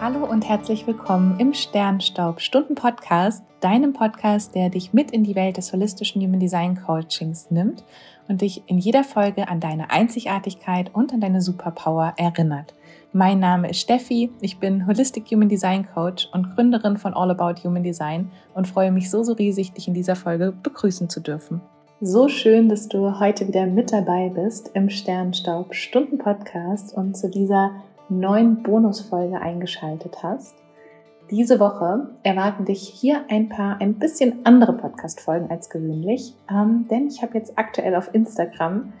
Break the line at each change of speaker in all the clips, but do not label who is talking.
Hallo und herzlich willkommen im Sternstaub Stunden Podcast, deinem Podcast, der dich mit in die Welt des holistischen Human Design Coachings nimmt und dich in jeder Folge an deine Einzigartigkeit und an deine Superpower erinnert. Mein Name ist Steffi, ich bin Holistic Human Design Coach und Gründerin von All About Human Design und freue mich so, so riesig, dich in dieser Folge begrüßen zu dürfen. So schön, dass du heute wieder mit dabei bist im Sternstaub Stunden Podcast und zu dieser neuen Bonusfolge eingeschaltet hast. Diese Woche erwarten dich hier ein paar ein bisschen andere Podcast-Folgen als gewöhnlich, ähm, denn ich habe jetzt aktuell auf Instagram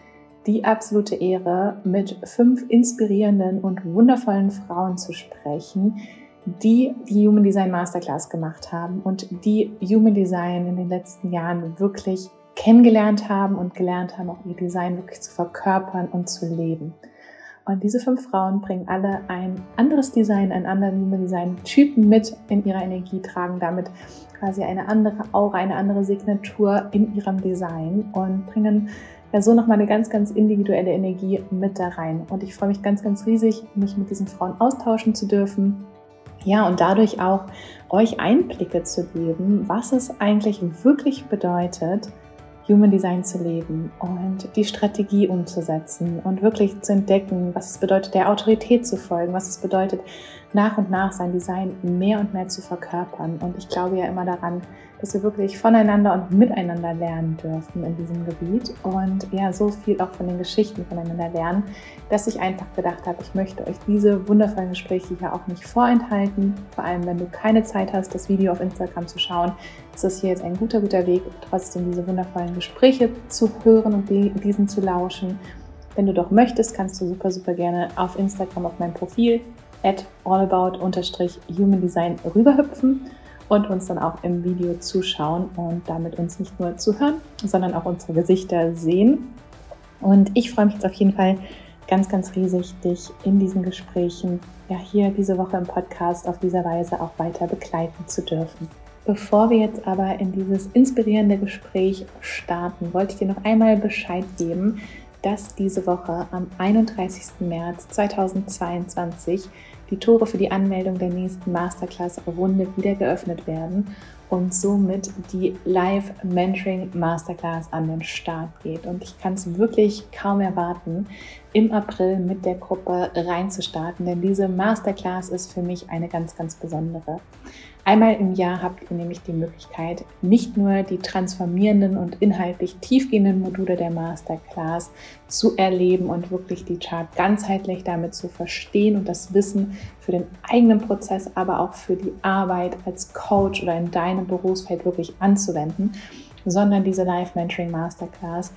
die absolute Ehre, mit fünf inspirierenden und wundervollen Frauen zu sprechen, die die Human Design Masterclass gemacht haben und die Human Design in den letzten Jahren wirklich kennengelernt haben und gelernt haben, auch ihr Design wirklich zu verkörpern und zu leben. Und diese fünf Frauen bringen alle ein anderes Design, einen anderen Human Design Typen mit in ihrer Energie, tragen damit quasi eine andere Aura, eine andere Signatur in ihrem Design und bringen ja so nochmal eine ganz, ganz individuelle Energie mit da rein. Und ich freue mich ganz, ganz riesig, mich mit diesen Frauen austauschen zu dürfen. Ja, und dadurch auch euch Einblicke zu geben, was es eigentlich wirklich bedeutet, Human Design zu leben und die Strategie umzusetzen und wirklich zu entdecken, was es bedeutet, der Autorität zu folgen, was es bedeutet, nach und nach sein Design mehr und mehr zu verkörpern. Und ich glaube ja immer daran, dass wir wirklich voneinander und miteinander lernen dürfen in diesem Gebiet und ja, so viel auch von den Geschichten voneinander lernen, dass ich einfach gedacht habe, ich möchte euch diese wundervollen Gespräche hier auch nicht vorenthalten. Vor allem, wenn du keine Zeit hast, das Video auf Instagram zu schauen, ist das hier jetzt ein guter, guter Weg, trotzdem diese wundervollen Gespräche zu hören und diesen zu lauschen. Wenn du doch möchtest, kannst du super, super gerne auf Instagram auf mein Profil at allabout-human-design rüberhüpfen und uns dann auch im Video zuschauen und damit uns nicht nur zuhören, sondern auch unsere Gesichter sehen. Und ich freue mich jetzt auf jeden Fall ganz, ganz riesig, dich in diesen Gesprächen, ja hier diese Woche im Podcast auf dieser Weise auch weiter begleiten zu dürfen. Bevor wir jetzt aber in dieses inspirierende Gespräch starten, wollte ich dir noch einmal Bescheid geben, dass diese Woche am 31. März 2022 die Tore für die Anmeldung der nächsten Masterclass-Runde wieder geöffnet werden und somit die Live Mentoring Masterclass an den Start geht. Und ich kann es wirklich kaum erwarten, im April mit der Gruppe reinzustarten, denn diese Masterclass ist für mich eine ganz, ganz besondere. Einmal im Jahr habt ihr nämlich die Möglichkeit, nicht nur die transformierenden und inhaltlich tiefgehenden Module der Masterclass zu erleben und wirklich die Chart ganzheitlich damit zu verstehen und das Wissen für den eigenen Prozess, aber auch für die Arbeit als Coach oder in deinem Berufsfeld wirklich anzuwenden, sondern diese Live-Mentoring Masterclass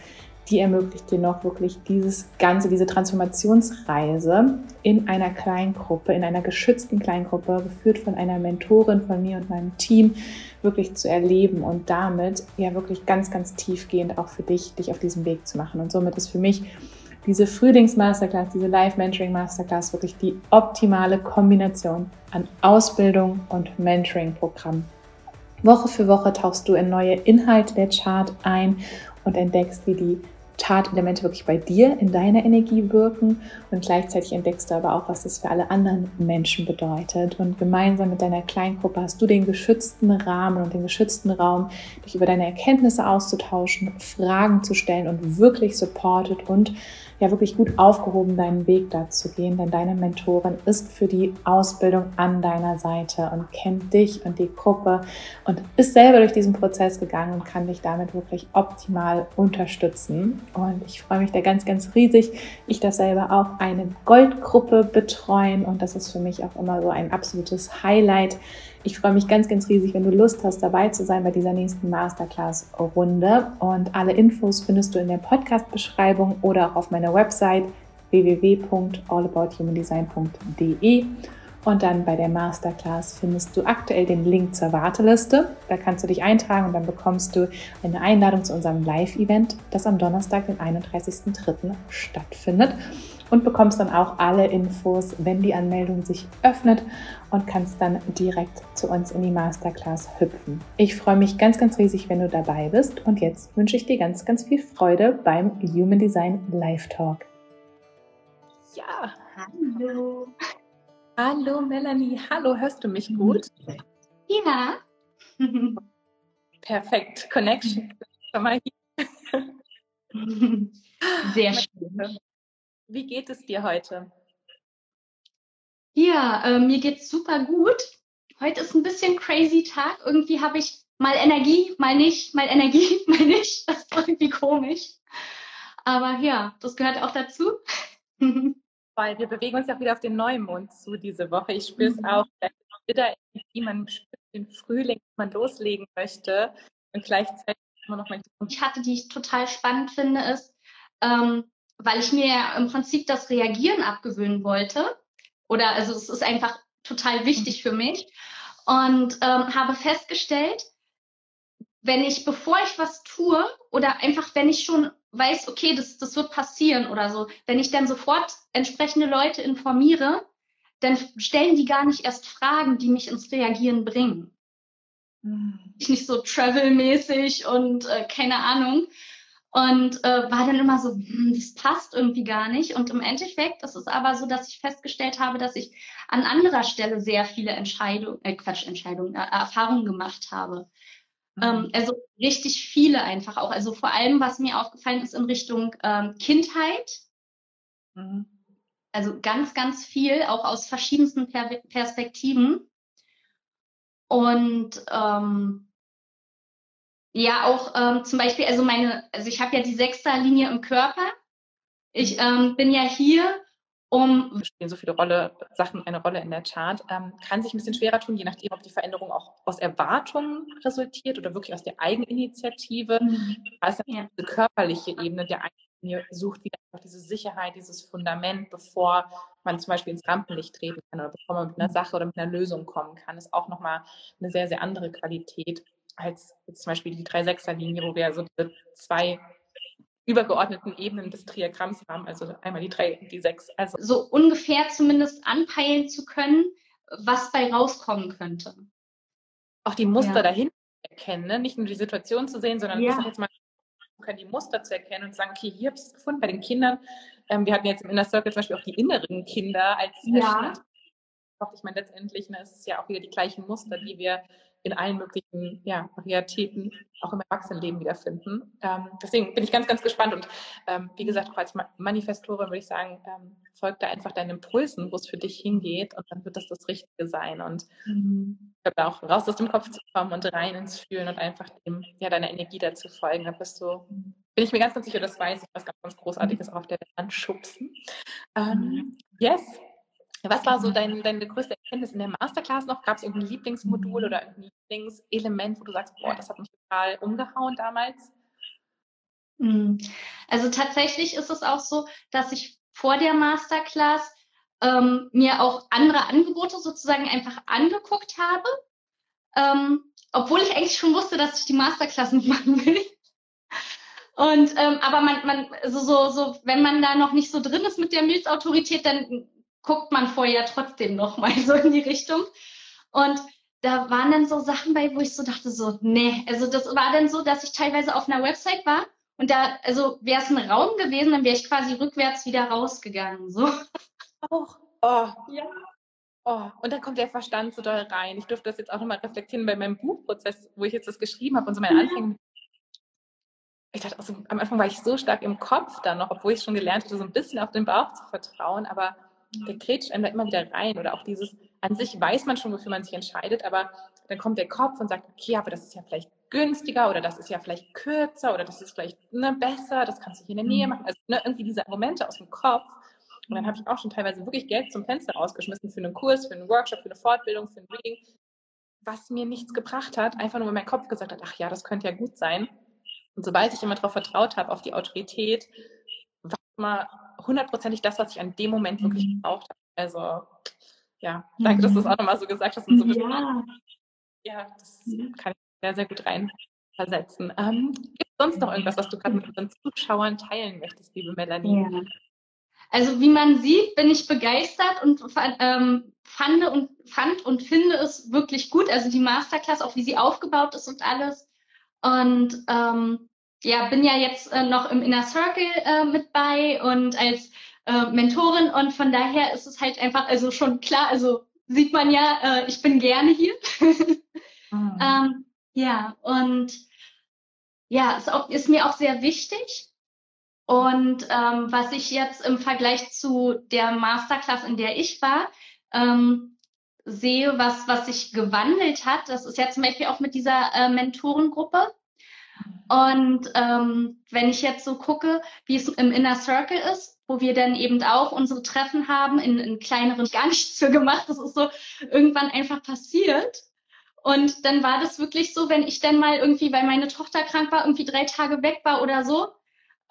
die ermöglicht dir noch wirklich dieses Ganze, diese Transformationsreise in einer Kleingruppe, in einer geschützten Kleingruppe, geführt von einer Mentorin von mir und meinem Team, wirklich zu erleben und damit ja wirklich ganz, ganz tiefgehend auch für dich, dich auf diesem Weg zu machen. Und somit ist für mich diese Frühlings-Masterclass, diese Live-Mentoring-Masterclass wirklich die optimale Kombination an Ausbildung und Mentoring-Programm. Woche für Woche tauchst du in neue Inhalte der Chart ein und entdeckst, wie die Chartelemente wirklich bei dir in deiner Energie wirken und gleichzeitig entdeckst du aber auch, was das für alle anderen Menschen bedeutet. Und gemeinsam mit deiner Kleingruppe hast du den geschützten Rahmen und den geschützten Raum, dich über deine Erkenntnisse auszutauschen, Fragen zu stellen und wirklich supported und ja wirklich gut aufgehoben, deinen Weg da zu gehen, denn deine Mentorin ist für die Ausbildung an deiner Seite und kennt dich und die Gruppe und ist selber durch diesen Prozess gegangen und kann dich damit wirklich optimal unterstützen. Und ich freue mich da ganz, ganz riesig. Ich darf selber auch eine Goldgruppe betreuen und das ist für mich auch immer so ein absolutes Highlight ich freue mich ganz, ganz riesig, wenn du Lust hast, dabei zu sein bei dieser nächsten Masterclass-Runde. Und alle Infos findest du in der Podcast-Beschreibung oder auch auf meiner Website www.allabouthumandesign.de. Und dann bei der Masterclass findest du aktuell den Link zur Warteliste. Da kannst du dich eintragen und dann bekommst du eine Einladung zu unserem Live-Event, das am Donnerstag, den 31.03. stattfindet und bekommst dann auch alle Infos, wenn die Anmeldung sich öffnet und kannst dann direkt zu uns in die Masterclass hüpfen. Ich freue mich ganz, ganz riesig, wenn du dabei bist und jetzt wünsche ich dir ganz, ganz viel Freude beim Human Design Live Talk.
Ja, hallo.
Hallo Melanie, hallo, hörst du mich gut?
Ja.
Perfekt, Connection schon mal
hier. Sehr schön.
Wie geht es dir heute?
Ja, äh, mir geht's super gut. Heute ist ein bisschen crazy Tag. Irgendwie habe ich mal Energie, mal nicht, mal Energie, mal nicht. Das ist irgendwie komisch. Aber ja, das gehört auch dazu.
Weil wir bewegen uns ja wieder auf den Neumond zu diese Woche. Ich spüre es mhm. auch. Wieder Energie, man spürt den Frühling, man loslegen möchte. Und gleichzeitig immer noch mal.
Ich hatte, die ich total spannend finde, ist, ähm, weil ich mir ja im Prinzip das Reagieren abgewöhnen wollte. Oder also es ist einfach total wichtig für mich. Und ähm, habe festgestellt, wenn ich, bevor ich was tue, oder einfach, wenn ich schon weiß, okay, das, das wird passieren oder so, wenn ich dann sofort entsprechende Leute informiere, dann stellen die gar nicht erst Fragen, die mich ins Reagieren bringen. Mhm. Nicht so travel-mäßig und äh, keine Ahnung. Und äh, war dann immer so, hm, das passt irgendwie gar nicht. Und im Endeffekt ist es aber so, dass ich festgestellt habe, dass ich an anderer Stelle sehr viele Entscheidungen, äh, Quatsch, Entscheidungen, äh, Erfahrungen gemacht habe. Mhm. Ähm, also richtig viele einfach auch. Also vor allem, was mir aufgefallen ist in Richtung ähm, Kindheit. Mhm. Also ganz, ganz viel, auch aus verschiedensten per Perspektiven. Und ähm, ja, auch ähm, zum Beispiel, also meine, also ich habe ja die Sechsterlinie im Körper. Ich ähm, bin ja hier um
spielen so viele Rolle, Sachen eine Rolle in der Chart, ähm, kann sich ein bisschen schwerer tun, je nachdem, ob die Veränderung auch aus Erwartungen resultiert oder wirklich aus der Eigeninitiative. Mhm. Also ja. diese körperliche Ebene der Eigenlinie sucht wieder einfach diese Sicherheit, dieses Fundament, bevor man zum Beispiel ins Rampenlicht treten kann oder bevor man mit einer Sache oder mit einer Lösung kommen kann, ist auch nochmal eine sehr, sehr andere Qualität als jetzt zum Beispiel die 3-6er-Linie, wo wir so diese zwei übergeordneten Ebenen des Triagramms haben, also einmal die drei die sechs.
Also so ungefähr zumindest anpeilen zu können, was bei rauskommen könnte.
Auch die Muster ja. dahinter erkennen, ne? nicht nur die Situation zu sehen, sondern ja. jetzt mal können die Muster zu erkennen und sagen, okay, hier habe ich es gefunden bei den Kindern. Ähm, wir hatten jetzt im Inner Circle zum Beispiel auch die inneren Kinder als ja. Ich meine, letztendlich ne, ist es ja auch wieder die gleichen Muster, die wir in allen möglichen ja, Varietäten auch im Erwachsenenleben wiederfinden. Ähm, deswegen bin ich ganz, ganz gespannt und ähm, wie gesagt, auch als Manifestorin würde ich sagen, ähm, folg da einfach deinen Impulsen, wo es für dich hingeht und dann wird das das Richtige sein und mhm. ich glaube auch raus aus dem Kopf zu kommen und rein ins Fühlen und einfach dem, ja, deiner Energie dazu folgen. Da bist du, bin ich mir ganz, ganz sicher, das weiß ich, was ganz, ganz Großartiges auf der Wand schubsen. Ähm, mhm. yes, was war so dein, deine größte Erkenntnis in der Masterclass noch? Gab es irgendein Lieblingsmodul oder ein Lieblingselement, wo du sagst, boah, das hat mich total umgehauen damals?
Hm. Also tatsächlich ist es auch so, dass ich vor der Masterclass ähm, mir auch andere Angebote sozusagen einfach angeguckt habe, ähm, obwohl ich eigentlich schon wusste, dass ich die Masterclass nicht machen will. Und ähm, aber man, man, so, so, so, wenn man da noch nicht so drin ist mit der Milzautorität, dann guckt man vorher trotzdem noch mal so in die Richtung. Und da waren dann so Sachen bei, wo ich so dachte, so, nee, also das war dann so, dass ich teilweise auf einer Website war und da, also wäre es ein Raum gewesen, dann wäre ich quasi rückwärts wieder rausgegangen, so.
Auch, oh, ja. Oh, und dann kommt der Verstand so doll rein. Ich durfte das jetzt auch nochmal reflektieren bei meinem Buchprozess, wo ich jetzt das geschrieben habe und so meine Anfänge. Ich dachte, also, am Anfang war ich so stark im Kopf dann noch, obwohl ich schon gelernt hatte, so ein bisschen auf den Bauch zu vertrauen, aber der grätscht einem da immer wieder rein. Oder auch dieses, an sich weiß man schon, wofür man sich entscheidet, aber dann kommt der Kopf und sagt, okay, aber das ist ja vielleicht günstiger oder das ist ja vielleicht kürzer oder das ist vielleicht ne, besser, das kannst du hier in der Nähe mhm. machen. Also ne, irgendwie diese Argumente aus dem Kopf. Und dann habe ich auch schon teilweise wirklich Geld zum Fenster rausgeschmissen für einen Kurs, für einen Workshop, für eine Fortbildung, für ein Reading, was mir nichts gebracht hat, einfach nur weil mein Kopf gesagt hat, ach ja, das könnte ja gut sein. Und sobald ich immer darauf vertraut habe, auf die Autorität, war immer hundertprozentig das, was ich an dem Moment wirklich mhm. gebraucht habe. Also, ja, danke, dass du es auch nochmal so gesagt hast. Und so ja. ja, das kann ich sehr, sehr gut reinversetzen. Ähm, Gibt es sonst noch irgendwas, was du gerade mit unseren Zuschauern teilen möchtest, liebe Melanie? Ja.
Also wie man sieht, bin ich begeistert und ähm, fand und fand und finde es wirklich gut. Also die Masterclass, auch wie sie aufgebaut ist und alles. Und ähm, ja, bin ja jetzt äh, noch im Inner Circle äh, mit bei und als äh, Mentorin und von daher ist es halt einfach, also schon klar, also sieht man ja, äh, ich bin gerne hier. mhm. ähm, ja, und ja, ist, auch, ist mir auch sehr wichtig. Und ähm, was ich jetzt im Vergleich zu der Masterclass, in der ich war, ähm, sehe, was, was sich gewandelt hat, das ist ja zum Beispiel auch mit dieser äh, Mentorengruppe. Und ähm, wenn ich jetzt so gucke, wie es im Inner Circle ist, wo wir dann eben auch unsere Treffen haben, in, in kleineren, gar gemacht, das ist so irgendwann einfach passiert. Und dann war das wirklich so, wenn ich dann mal irgendwie, weil meine Tochter krank war, irgendwie drei Tage weg war oder so.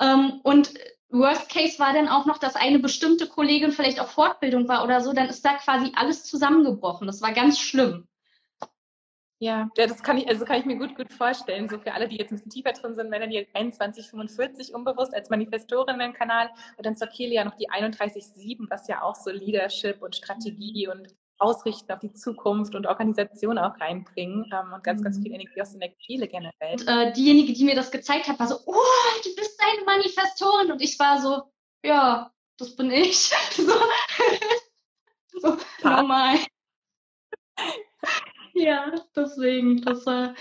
Ähm, und Worst Case war dann auch noch, dass eine bestimmte Kollegin vielleicht auf Fortbildung war oder so, dann ist da quasi alles zusammengebrochen. Das war ganz schlimm.
Ja, ja, das kann ich, also kann ich mir gut, gut vorstellen. So für alle, die jetzt ein bisschen tiefer drin sind, wenn die 2145 unbewusst als Manifestorinnen-Kanal und dann zur Kelia noch die 31.7, was ja auch so Leadership und Strategie und Ausrichten auf die Zukunft und Organisation auch reinbringen ähm, und ganz, ganz mhm. viel Energie aus der Kehle generell. Und,
äh, diejenige, die mir das gezeigt hat, war so, oh, du bist eine Manifestorin und ich war so, ja, das bin ich. so, so normal. ja, deswegen, das war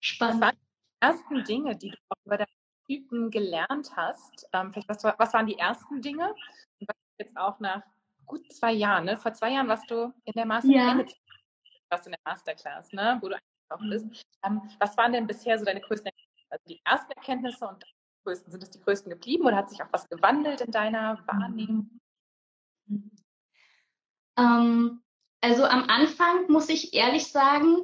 spannend. Was waren
die ersten Dinge, die du auch über deinen Typen gelernt hast? Ähm, vielleicht was, was waren die ersten Dinge? Und was jetzt auch nach gut zwei Jahren, ne? Vor zwei Jahren warst du in der Master ja. in der Masterclass, ne? Wo du auch bist. Ähm, was waren denn bisher so deine größten Erkenntnisse? Also die ersten Erkenntnisse und die größten, sind es die größten geblieben oder hat sich auch was gewandelt in deiner Wahrnehmung?
Ähm, also am Anfang muss ich ehrlich sagen,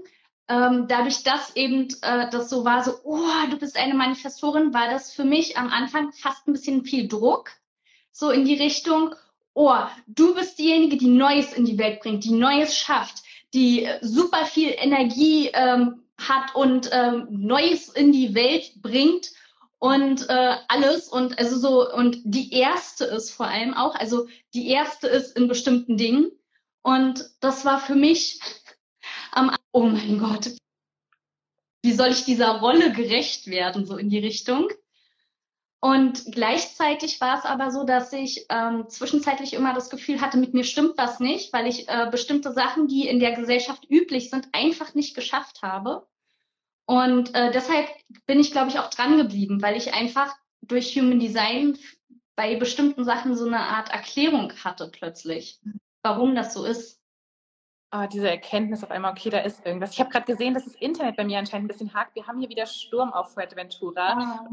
ähm, dadurch, dass eben äh, das so war, so, oh, du bist eine Manifestorin, war das für mich am Anfang fast ein bisschen viel Druck, so in die Richtung, oh, du bist diejenige, die Neues in die Welt bringt, die Neues schafft, die äh, super viel Energie ähm, hat und ähm, Neues in die Welt bringt und äh, alles. Und also so und die erste ist vor allem auch, also die erste ist in bestimmten Dingen und das war für mich am oh mein Gott, wie soll ich dieser Rolle gerecht werden so in die Richtung? Und gleichzeitig war es aber so, dass ich ähm, zwischenzeitlich immer das Gefühl hatte, mit mir stimmt was nicht, weil ich äh, bestimmte Sachen, die in der Gesellschaft üblich sind, einfach nicht geschafft habe. Und äh, deshalb bin ich, glaube ich, auch dran geblieben, weil ich einfach durch Human Design bei bestimmten Sachen so eine Art Erklärung hatte plötzlich, warum das so ist.
Oh, diese Erkenntnis auf einmal, okay, da ist irgendwas. Ich habe gerade gesehen, dass das Internet bei mir anscheinend ein bisschen hakt. Wir haben hier wieder Sturm auf Fuerteventura. Ah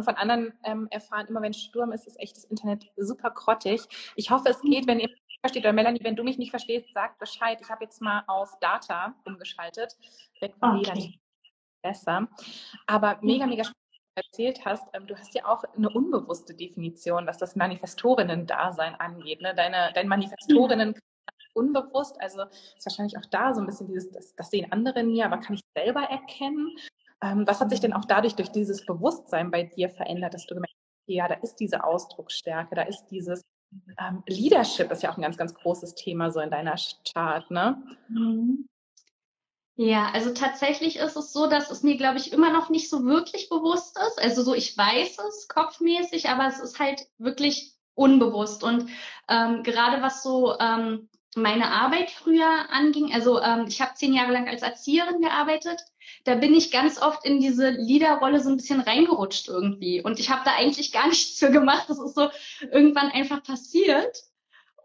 und von anderen ähm, erfahren, immer wenn Sturm ist, ist echt das Internet super grottig. Ich hoffe, es geht, wenn ihr mich versteht. Oder Melanie, wenn du mich nicht verstehst, sag Bescheid. Ich habe jetzt mal auf Data umgeschaltet. Weg von okay. Besser. Aber mega, mega spannend erzählt hast, ähm, du hast ja auch eine unbewusste Definition, was das Manifestorinnen-Dasein angeht. Ne? Deine, dein Manifestorinnen unbewusst, also ist wahrscheinlich auch da so ein bisschen dieses, das, das sehen andere nie, aber kann ich selber erkennen. Ähm, was hat sich denn auch dadurch durch dieses Bewusstsein bei dir verändert, dass du gemerkt hast, ja, da ist diese Ausdrucksstärke, da ist dieses ähm, Leadership ist ja auch ein ganz, ganz großes Thema so in deiner Chart, ne?
Mhm. Ja, also tatsächlich ist es so, dass es mir, glaube ich, immer noch nicht so wirklich bewusst ist. Also so, ich weiß es kopfmäßig, aber es ist halt wirklich unbewusst. Und ähm, gerade was so ähm, meine Arbeit früher anging, also ähm, ich habe zehn Jahre lang als Erzieherin gearbeitet da bin ich ganz oft in diese Leaderrolle so ein bisschen reingerutscht irgendwie. Und ich habe da eigentlich gar nichts für gemacht. Das ist so irgendwann einfach passiert.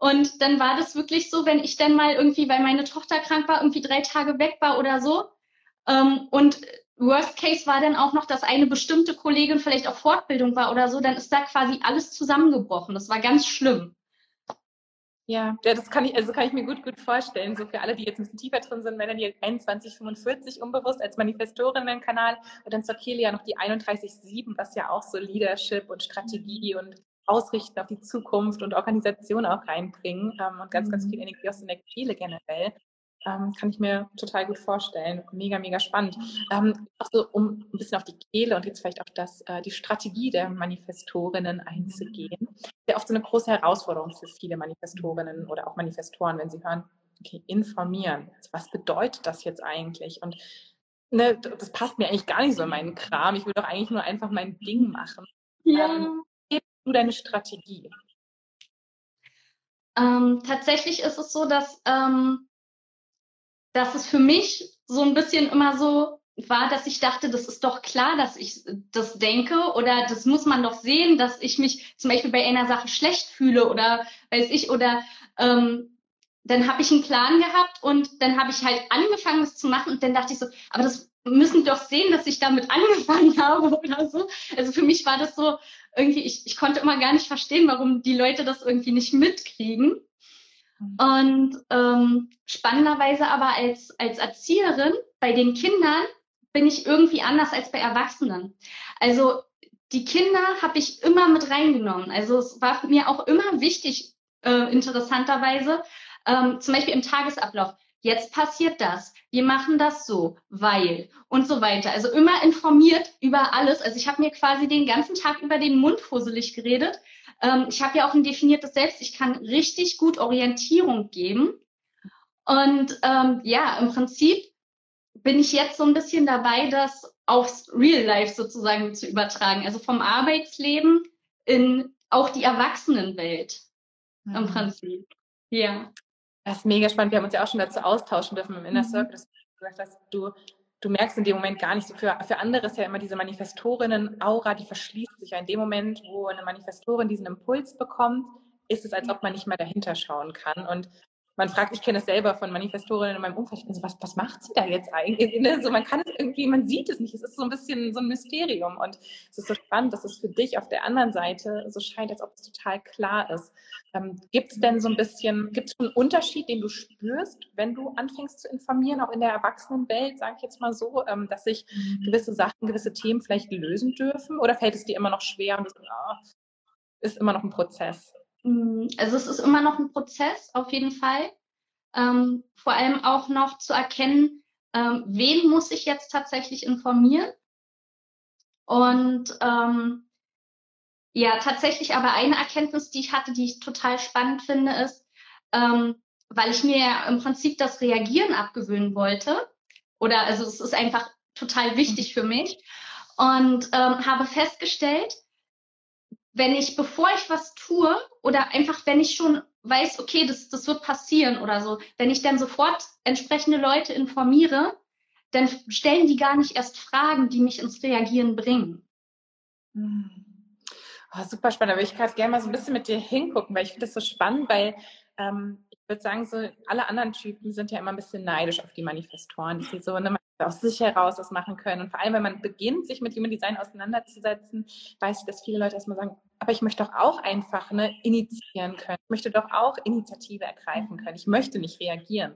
Und dann war das wirklich so, wenn ich dann mal irgendwie, weil meine Tochter krank war, irgendwie drei Tage weg war oder so. Ähm, und Worst Case war dann auch noch, dass eine bestimmte Kollegin vielleicht auf Fortbildung war oder so, dann ist da quasi alles zusammengebrochen. Das war ganz schlimm.
Ja, ja, das kann ich, also kann ich mir gut, gut vorstellen. So für alle, die jetzt ein bisschen tiefer drin sind, wenn dann die 2145 unbewusst als Manifestorinnen-Kanal und dann zur Kelia noch die 31.7, was ja auch so Leadership und Strategie und Ausrichten auf die Zukunft und Organisation auch reinbringen ähm, und ganz, ganz mhm. viel Energie aus der Kehle generell. Ähm, kann ich mir total gut vorstellen. Mega, mega spannend. Ähm, auch so, um ein bisschen auf die Kehle und jetzt vielleicht auf das, äh, die Strategie der Manifestorinnen einzugehen. Sehr oft so eine große Herausforderung für viele Manifestorinnen oder auch Manifestoren, wenn sie hören, okay, informieren. Was bedeutet das jetzt eigentlich? Und ne, das passt mir eigentlich gar nicht so in meinen Kram. Ich will doch eigentlich nur einfach mein Ding machen. Ja. Ähm, du deine Strategie?
Ähm, tatsächlich ist es so, dass, ähm, dass es für mich so ein bisschen immer so war, dass ich dachte, das ist doch klar, dass ich das denke oder das muss man doch sehen, dass ich mich zum Beispiel bei einer Sache schlecht fühle oder weiß ich oder ähm, dann habe ich einen Plan gehabt und dann habe ich halt angefangen, das zu machen und dann dachte ich so, aber das müssen doch sehen, dass ich damit angefangen habe oder so. Also für mich war das so irgendwie, ich, ich konnte immer gar nicht verstehen, warum die Leute das irgendwie nicht mitkriegen. Mhm. Und ähm, spannenderweise aber als, als Erzieherin bei den Kindern bin ich irgendwie anders als bei Erwachsenen. Also die Kinder habe ich immer mit reingenommen. Also es war mir auch immer wichtig, äh, interessanterweise, ähm, zum Beispiel im Tagesablauf. Jetzt passiert das. Wir machen das so, weil und so weiter. Also immer informiert über alles. Also ich habe mir quasi den ganzen Tag über den Mund fusselig geredet. Ähm, ich habe ja auch ein definiertes Selbst. Ich kann richtig gut Orientierung geben. Und ähm, ja, im Prinzip bin ich jetzt so ein bisschen dabei, das aufs Real Life sozusagen zu übertragen. Also vom Arbeitsleben in auch die Erwachsenenwelt mhm. im Prinzip. Ja.
Das ist mega spannend. Wir haben uns ja auch schon dazu austauschen dürfen im Inner mhm. Circle, dass du gesagt hast, du, du merkst in dem Moment gar nicht so. Für, für andere ist ja immer diese Manifestorinnen-Aura, die verschließt sich ja in dem Moment, wo eine Manifestorin diesen Impuls bekommt, ist es, als ob man nicht mehr dahinter schauen kann. Und man fragt, ich kenne es selber von Manifestorinnen in meinem Umfeld, ich bin so, was, was macht sie da jetzt eigentlich? Ne? So, man kann es irgendwie, man sieht es nicht. Es ist so ein bisschen so ein Mysterium. Und es ist so spannend, dass es für dich auf der anderen Seite so scheint, als ob es total klar ist. Ähm, gibt es denn so ein bisschen, gibt es einen Unterschied, den du spürst, wenn du anfängst zu informieren, auch in der Erwachsenenwelt, sage ich jetzt mal so, ähm, dass sich mhm. gewisse Sachen, gewisse Themen vielleicht lösen dürfen? Oder fällt es dir immer noch schwer und das, ah, ist immer noch ein Prozess?
Mm, also es ist immer noch ein Prozess, auf jeden Fall. Ähm, vor allem auch noch zu erkennen, ähm, wen muss ich jetzt tatsächlich informieren. Und ähm, ja, tatsächlich aber eine Erkenntnis, die ich hatte, die ich total spannend finde, ist, ähm, weil ich mir ja im Prinzip das Reagieren abgewöhnen wollte. Oder also es ist einfach total wichtig für mich. Und ähm, habe festgestellt, wenn ich, bevor ich was tue, oder einfach, wenn ich schon weiß, okay, das, das wird passieren oder so, wenn ich dann sofort entsprechende Leute informiere, dann stellen die gar nicht erst Fragen, die mich ins Reagieren bringen.
Oh, super spannend. Da würde ich gerade gerne mal so ein bisschen mit dir hingucken, weil ich finde das so spannend, weil ähm, ich würde sagen, so alle anderen Typen sind ja immer ein bisschen neidisch auf die Manifestoren, die so eine aus sich heraus das machen können. Und vor allem, wenn man beginnt, sich mit Human Design auseinanderzusetzen, weiß ich, dass viele Leute erstmal sagen, aber ich möchte doch auch einfach ne, initiieren können. Ich möchte doch auch Initiative ergreifen können. Ich möchte nicht reagieren.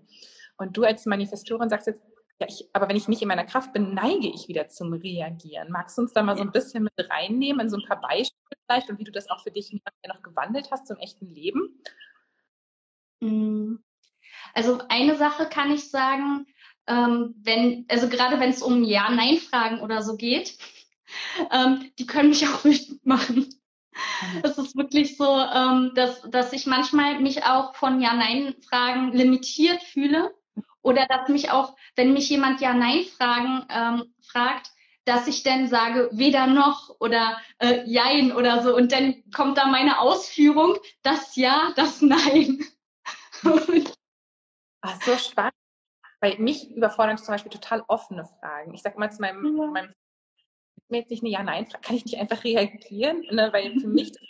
Und du als Manifestorin sagst jetzt, ja, ich, aber wenn ich nicht in meiner Kraft bin, neige ich wieder zum Reagieren. Magst du uns da mal so ein bisschen mit reinnehmen, in so ein paar Beispiele vielleicht und wie du das auch für dich noch gewandelt hast zum echten Leben?
Mm. Also eine Sache kann ich sagen, ähm, wenn, also gerade wenn es um Ja-Nein-Fragen oder so geht, ähm, die können mich auch wütend machen. Mhm. Es ist wirklich so, ähm, dass, dass ich manchmal mich auch von Ja-Nein-Fragen limitiert fühle oder dass mich auch, wenn mich jemand Ja-Nein-Fragen ähm, fragt, dass ich dann sage, weder noch oder äh, Jein oder so. Und dann kommt da meine Ausführung, das Ja, das Nein.
Ach, so spannend. Weil mich überfordern zum Beispiel total offene Fragen. Ich sage mal zu meinem, ja. meinem mir jetzt nicht eine Ja-Nein-Frage, kann ich nicht einfach reagieren? Ne? Weil für mich das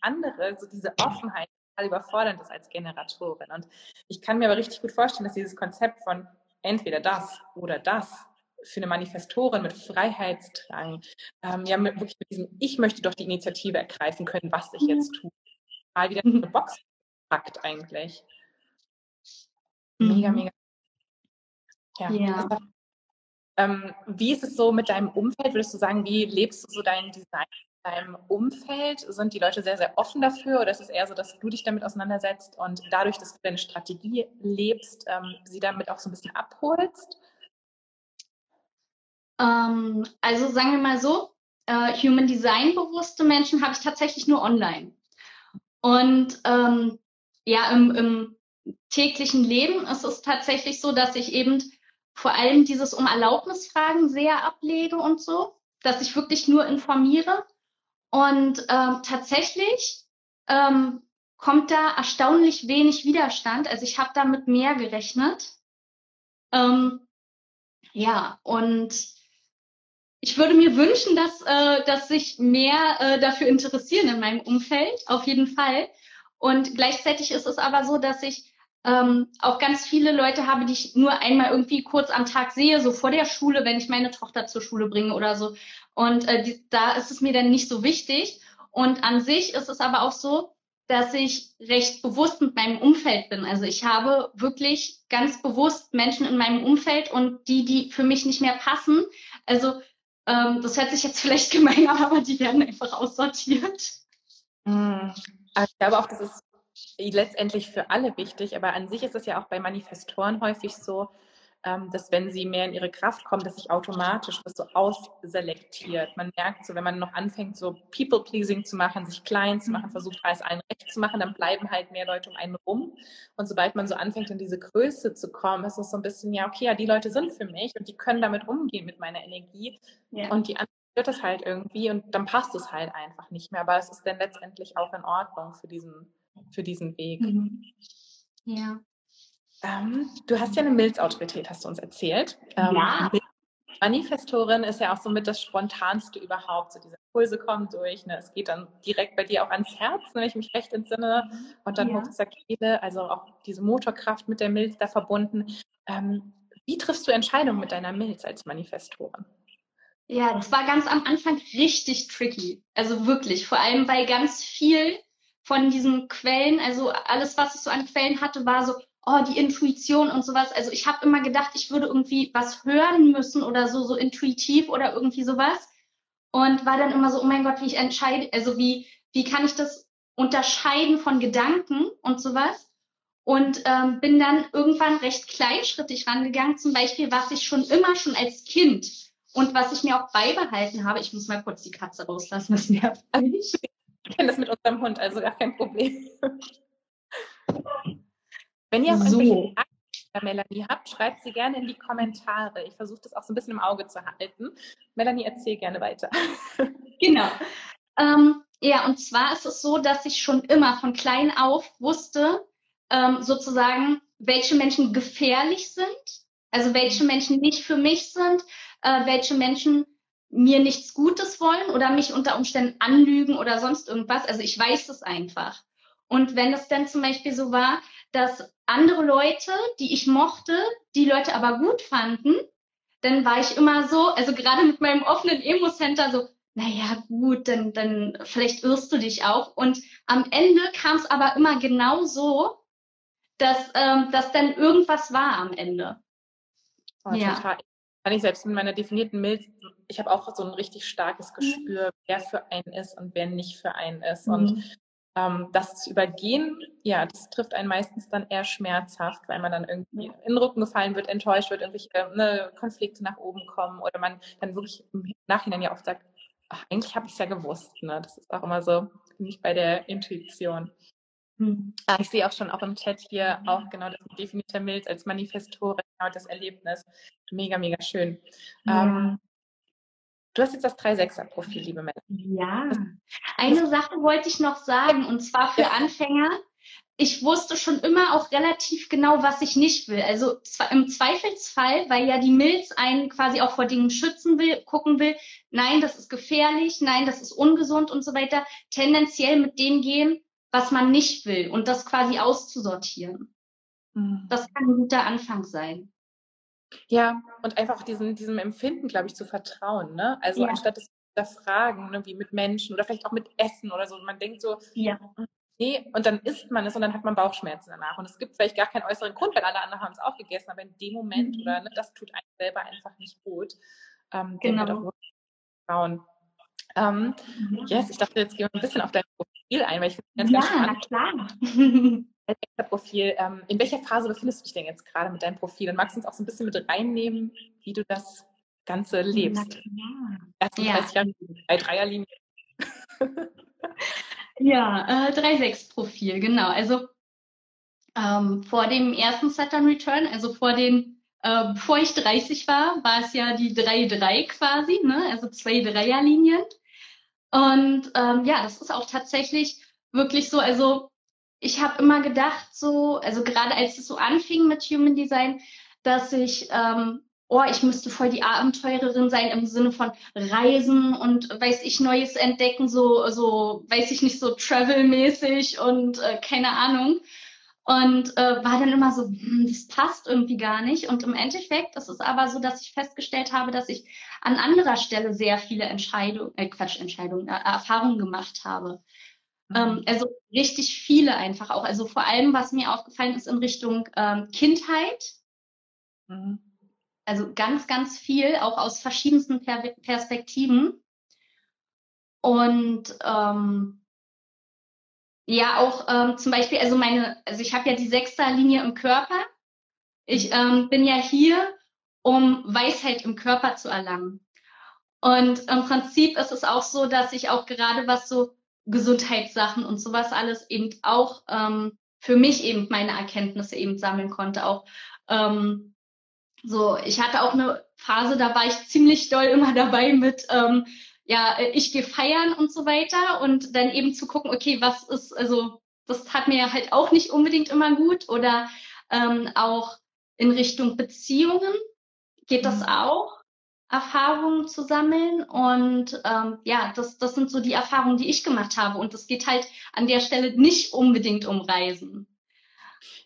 andere, so diese Offenheit, total überfordernd ist als Generatorin. Und ich kann mir aber richtig gut vorstellen, dass dieses Konzept von entweder das oder das für eine Manifestorin mit Freiheitsdrang, ähm, ja, mit, wirklich mit diesem, ich möchte doch die Initiative ergreifen können, was ich jetzt tue, mal wieder eine Box packt eigentlich. Mega, mhm. mega ja. ja. Ähm, wie ist es so mit deinem Umfeld? Würdest du sagen, wie lebst du so dein Design in deinem Umfeld? Sind die Leute sehr, sehr offen dafür oder ist es eher so, dass du dich damit auseinandersetzt und dadurch, dass du deine Strategie lebst, ähm, sie damit auch so ein bisschen abholst?
Ähm, also sagen wir mal so, äh, Human Design bewusste Menschen habe ich tatsächlich nur online. Und ähm, ja, im, im täglichen Leben ist es tatsächlich so, dass ich eben vor allem dieses um Erlaubnisfragen sehr ablege und so, dass ich wirklich nur informiere. Und ähm, tatsächlich ähm, kommt da erstaunlich wenig Widerstand. Also ich habe da mit mehr gerechnet. Ähm, ja, und ich würde mir wünschen, dass, äh, dass sich mehr äh, dafür interessieren in meinem Umfeld, auf jeden Fall. Und gleichzeitig ist es aber so, dass ich ähm, auch ganz viele Leute habe, die ich nur einmal irgendwie kurz am Tag sehe, so vor der Schule, wenn ich meine Tochter zur Schule bringe oder so. Und äh, die, da ist es mir dann nicht so wichtig. Und an sich ist es aber auch so, dass ich recht bewusst mit meinem Umfeld bin. Also ich habe wirklich ganz bewusst Menschen in meinem Umfeld und die, die für mich nicht mehr passen. Also ähm, das hört sich jetzt vielleicht gemein an, aber die werden einfach aussortiert.
Mhm. Ich glaube auch, das ist letztendlich für alle wichtig, aber an sich ist es ja auch bei Manifestoren häufig so, dass wenn sie mehr in ihre Kraft kommen, dass sich automatisch das so ausselektiert. Man merkt so, wenn man noch anfängt, so People-Pleasing zu machen, sich klein zu machen, versucht alles allen recht zu machen, dann bleiben halt mehr Leute um einen rum. Und sobald man so anfängt, in diese Größe zu kommen, ist es so ein bisschen, ja, okay, ja, die Leute sind für mich und die können damit umgehen mit meiner Energie. Ja. Und die anderen wird es halt irgendwie und dann passt es halt einfach nicht mehr. Aber es ist dann letztendlich auch in Ordnung für diesen, für diesen Weg. Mhm.
Ja.
Ähm, du hast ja eine Milzautorität, hast du uns erzählt. Ähm,
ja.
Manifestorin ist ja auch somit das Spontanste überhaupt. So diese Impulse kommen durch. Ne? Es geht dann direkt bei dir auch ans Herz, ne, wenn ich mich recht entsinne. Und dann ja. hoch zur Kehle, also auch diese Motorkraft mit der Milz da verbunden. Ähm, wie triffst du Entscheidungen mit deiner Milz als Manifestorin?
Ja, das war ganz am Anfang richtig tricky. Also wirklich, vor allem weil ganz viel von diesen Quellen, also alles, was ich so an Quellen hatte, war so, oh, die Intuition und sowas. Also ich habe immer gedacht, ich würde irgendwie was hören müssen oder so, so intuitiv oder irgendwie sowas. Und war dann immer so, oh mein Gott, wie ich entscheide, also wie, wie kann ich das unterscheiden von Gedanken und sowas. Und ähm, bin dann irgendwann recht kleinschrittig rangegangen, zum Beispiel, was ich schon immer schon als Kind und was ich mir auch beibehalten habe. Ich muss mal kurz die Katze rauslassen, das nervt
mich. Ich kenne das mit unserem Hund, also gar kein Problem. Wenn ihr auch so. irgendwelche Fragen Melanie habt, schreibt sie gerne in die Kommentare. Ich versuche das auch so ein bisschen im Auge zu halten. Melanie, erzähl gerne weiter.
Genau. Ähm, ja, und zwar ist es so, dass ich schon immer von klein auf wusste, ähm, sozusagen, welche Menschen gefährlich sind, also welche Menschen nicht für mich sind, äh, welche Menschen mir nichts Gutes wollen oder mich unter Umständen anlügen oder sonst irgendwas. Also ich weiß es einfach. Und wenn es dann zum Beispiel so war, dass andere Leute, die ich mochte, die Leute aber gut fanden, dann war ich immer so, also gerade mit meinem offenen Emo-Center so, naja, gut, dann, dann vielleicht irrst du dich auch. Und am Ende kam es aber immer genau so, dass, ähm, dass dann irgendwas war am Ende.
Oh, ja. Total. Kann ich selbst mit meiner definierten Milz, ich habe auch so ein richtig starkes mhm. Gespür, mhm. wer für einen ist und wer nicht für einen ist. Mhm. Und ähm, das zu übergehen, ja, das trifft einen meistens dann eher schmerzhaft, weil man dann irgendwie in den Rücken gefallen wird, enttäuscht wird, irgendwelche ne, Konflikte nach oben kommen oder man dann wirklich im Nachhinein ja oft sagt, ach, eigentlich habe ich es ja gewusst. Ne? Das ist auch immer so, nicht bei der Intuition. Hm. Ich sehe auch schon auch im Chat hier auch genau das Definiter Milz als Manifestorin, genau das Erlebnis. Mega, mega schön. Ja. Ähm, Du hast jetzt das 3-6er-Profil, liebe Melanie.
Ja. Eine Sache wollte ich noch sagen, und zwar für ja. Anfänger. Ich wusste schon immer auch relativ genau, was ich nicht will. Also im Zweifelsfall, weil ja die Milz einen quasi auch vor Dingen schützen will, gucken will, nein, das ist gefährlich, nein, das ist ungesund und so weiter, tendenziell mit dem gehen, was man nicht will und das quasi auszusortieren. Mhm. Das kann ein guter Anfang sein.
Ja, und einfach diesem, diesem Empfinden, glaube ich, zu vertrauen. Ne? Also ja. anstatt es zu hinterfragen, ne, wie mit Menschen oder vielleicht auch mit Essen oder so. Man denkt so,
ja.
nee, und dann isst man es und dann hat man Bauchschmerzen danach. Und es gibt vielleicht gar keinen äußeren Grund, weil alle anderen haben es auch gegessen, aber in dem Moment mhm. oder ne, das tut einem selber einfach nicht gut. Ähm,
genau. Dem halt
vertrauen. Ähm, mhm. Yes, ich dachte, jetzt gehen wir ein bisschen auf dein Profil ein, weil ich finde
ganz,
ja,
ganz spannend. Klar.
Profil. Ähm, in welcher Phase befindest du dich denn jetzt gerade mit deinem Profil? Und magst du uns auch so ein bisschen mit reinnehmen, wie du das Ganze lebst?
Erst
ja. 30 Jahre bei Dreierlinie.
ja, äh, 3-6-Profil, genau. Also ähm, vor dem ersten Saturn Return, also vor den, äh, bevor ich 30 war, war es ja die 3-3 quasi, ne? also zwei Dreierlinien. Und ähm, ja, das ist auch tatsächlich wirklich so, also ich habe immer gedacht, so, also gerade als es so anfing mit Human Design, dass ich, ähm, oh, ich müsste voll die Abenteurerin sein im Sinne von Reisen und weiß ich Neues entdecken, so, so, weiß ich nicht, so Travel-mäßig und äh, keine Ahnung. Und äh, war dann immer so, hm, das passt irgendwie gar nicht. Und im Endeffekt ist es aber so, dass ich festgestellt habe, dass ich an anderer Stelle sehr viele Entscheidungen, äh, Quatsch, Entscheidungen, äh, Erfahrungen gemacht habe. Ähm, mhm. also richtig viele einfach auch. Also vor allem, was mir aufgefallen ist in Richtung ähm, Kindheit. Mhm. Also ganz, ganz viel, auch aus verschiedensten per Perspektiven. Und ähm, ja, auch ähm, zum Beispiel, also meine, also ich habe ja die Sechsterlinie im Körper. Ich ähm, bin ja hier, um Weisheit im Körper zu erlangen. Und im Prinzip ist es auch so, dass ich auch gerade was so Gesundheitssachen und sowas alles eben auch ähm, für mich eben meine Erkenntnisse eben sammeln konnte. Auch ähm, so, ich hatte auch eine Phase, da war ich ziemlich doll immer dabei mit, ähm, ja, ich gehe feiern und so weiter und dann eben zu gucken, okay, was ist, also das hat mir halt auch nicht unbedingt immer gut oder ähm, auch in Richtung Beziehungen geht das mhm. auch. Erfahrungen zu sammeln. Und ähm, ja, das, das sind so die Erfahrungen, die ich gemacht habe. Und es geht halt an der Stelle nicht unbedingt um Reisen.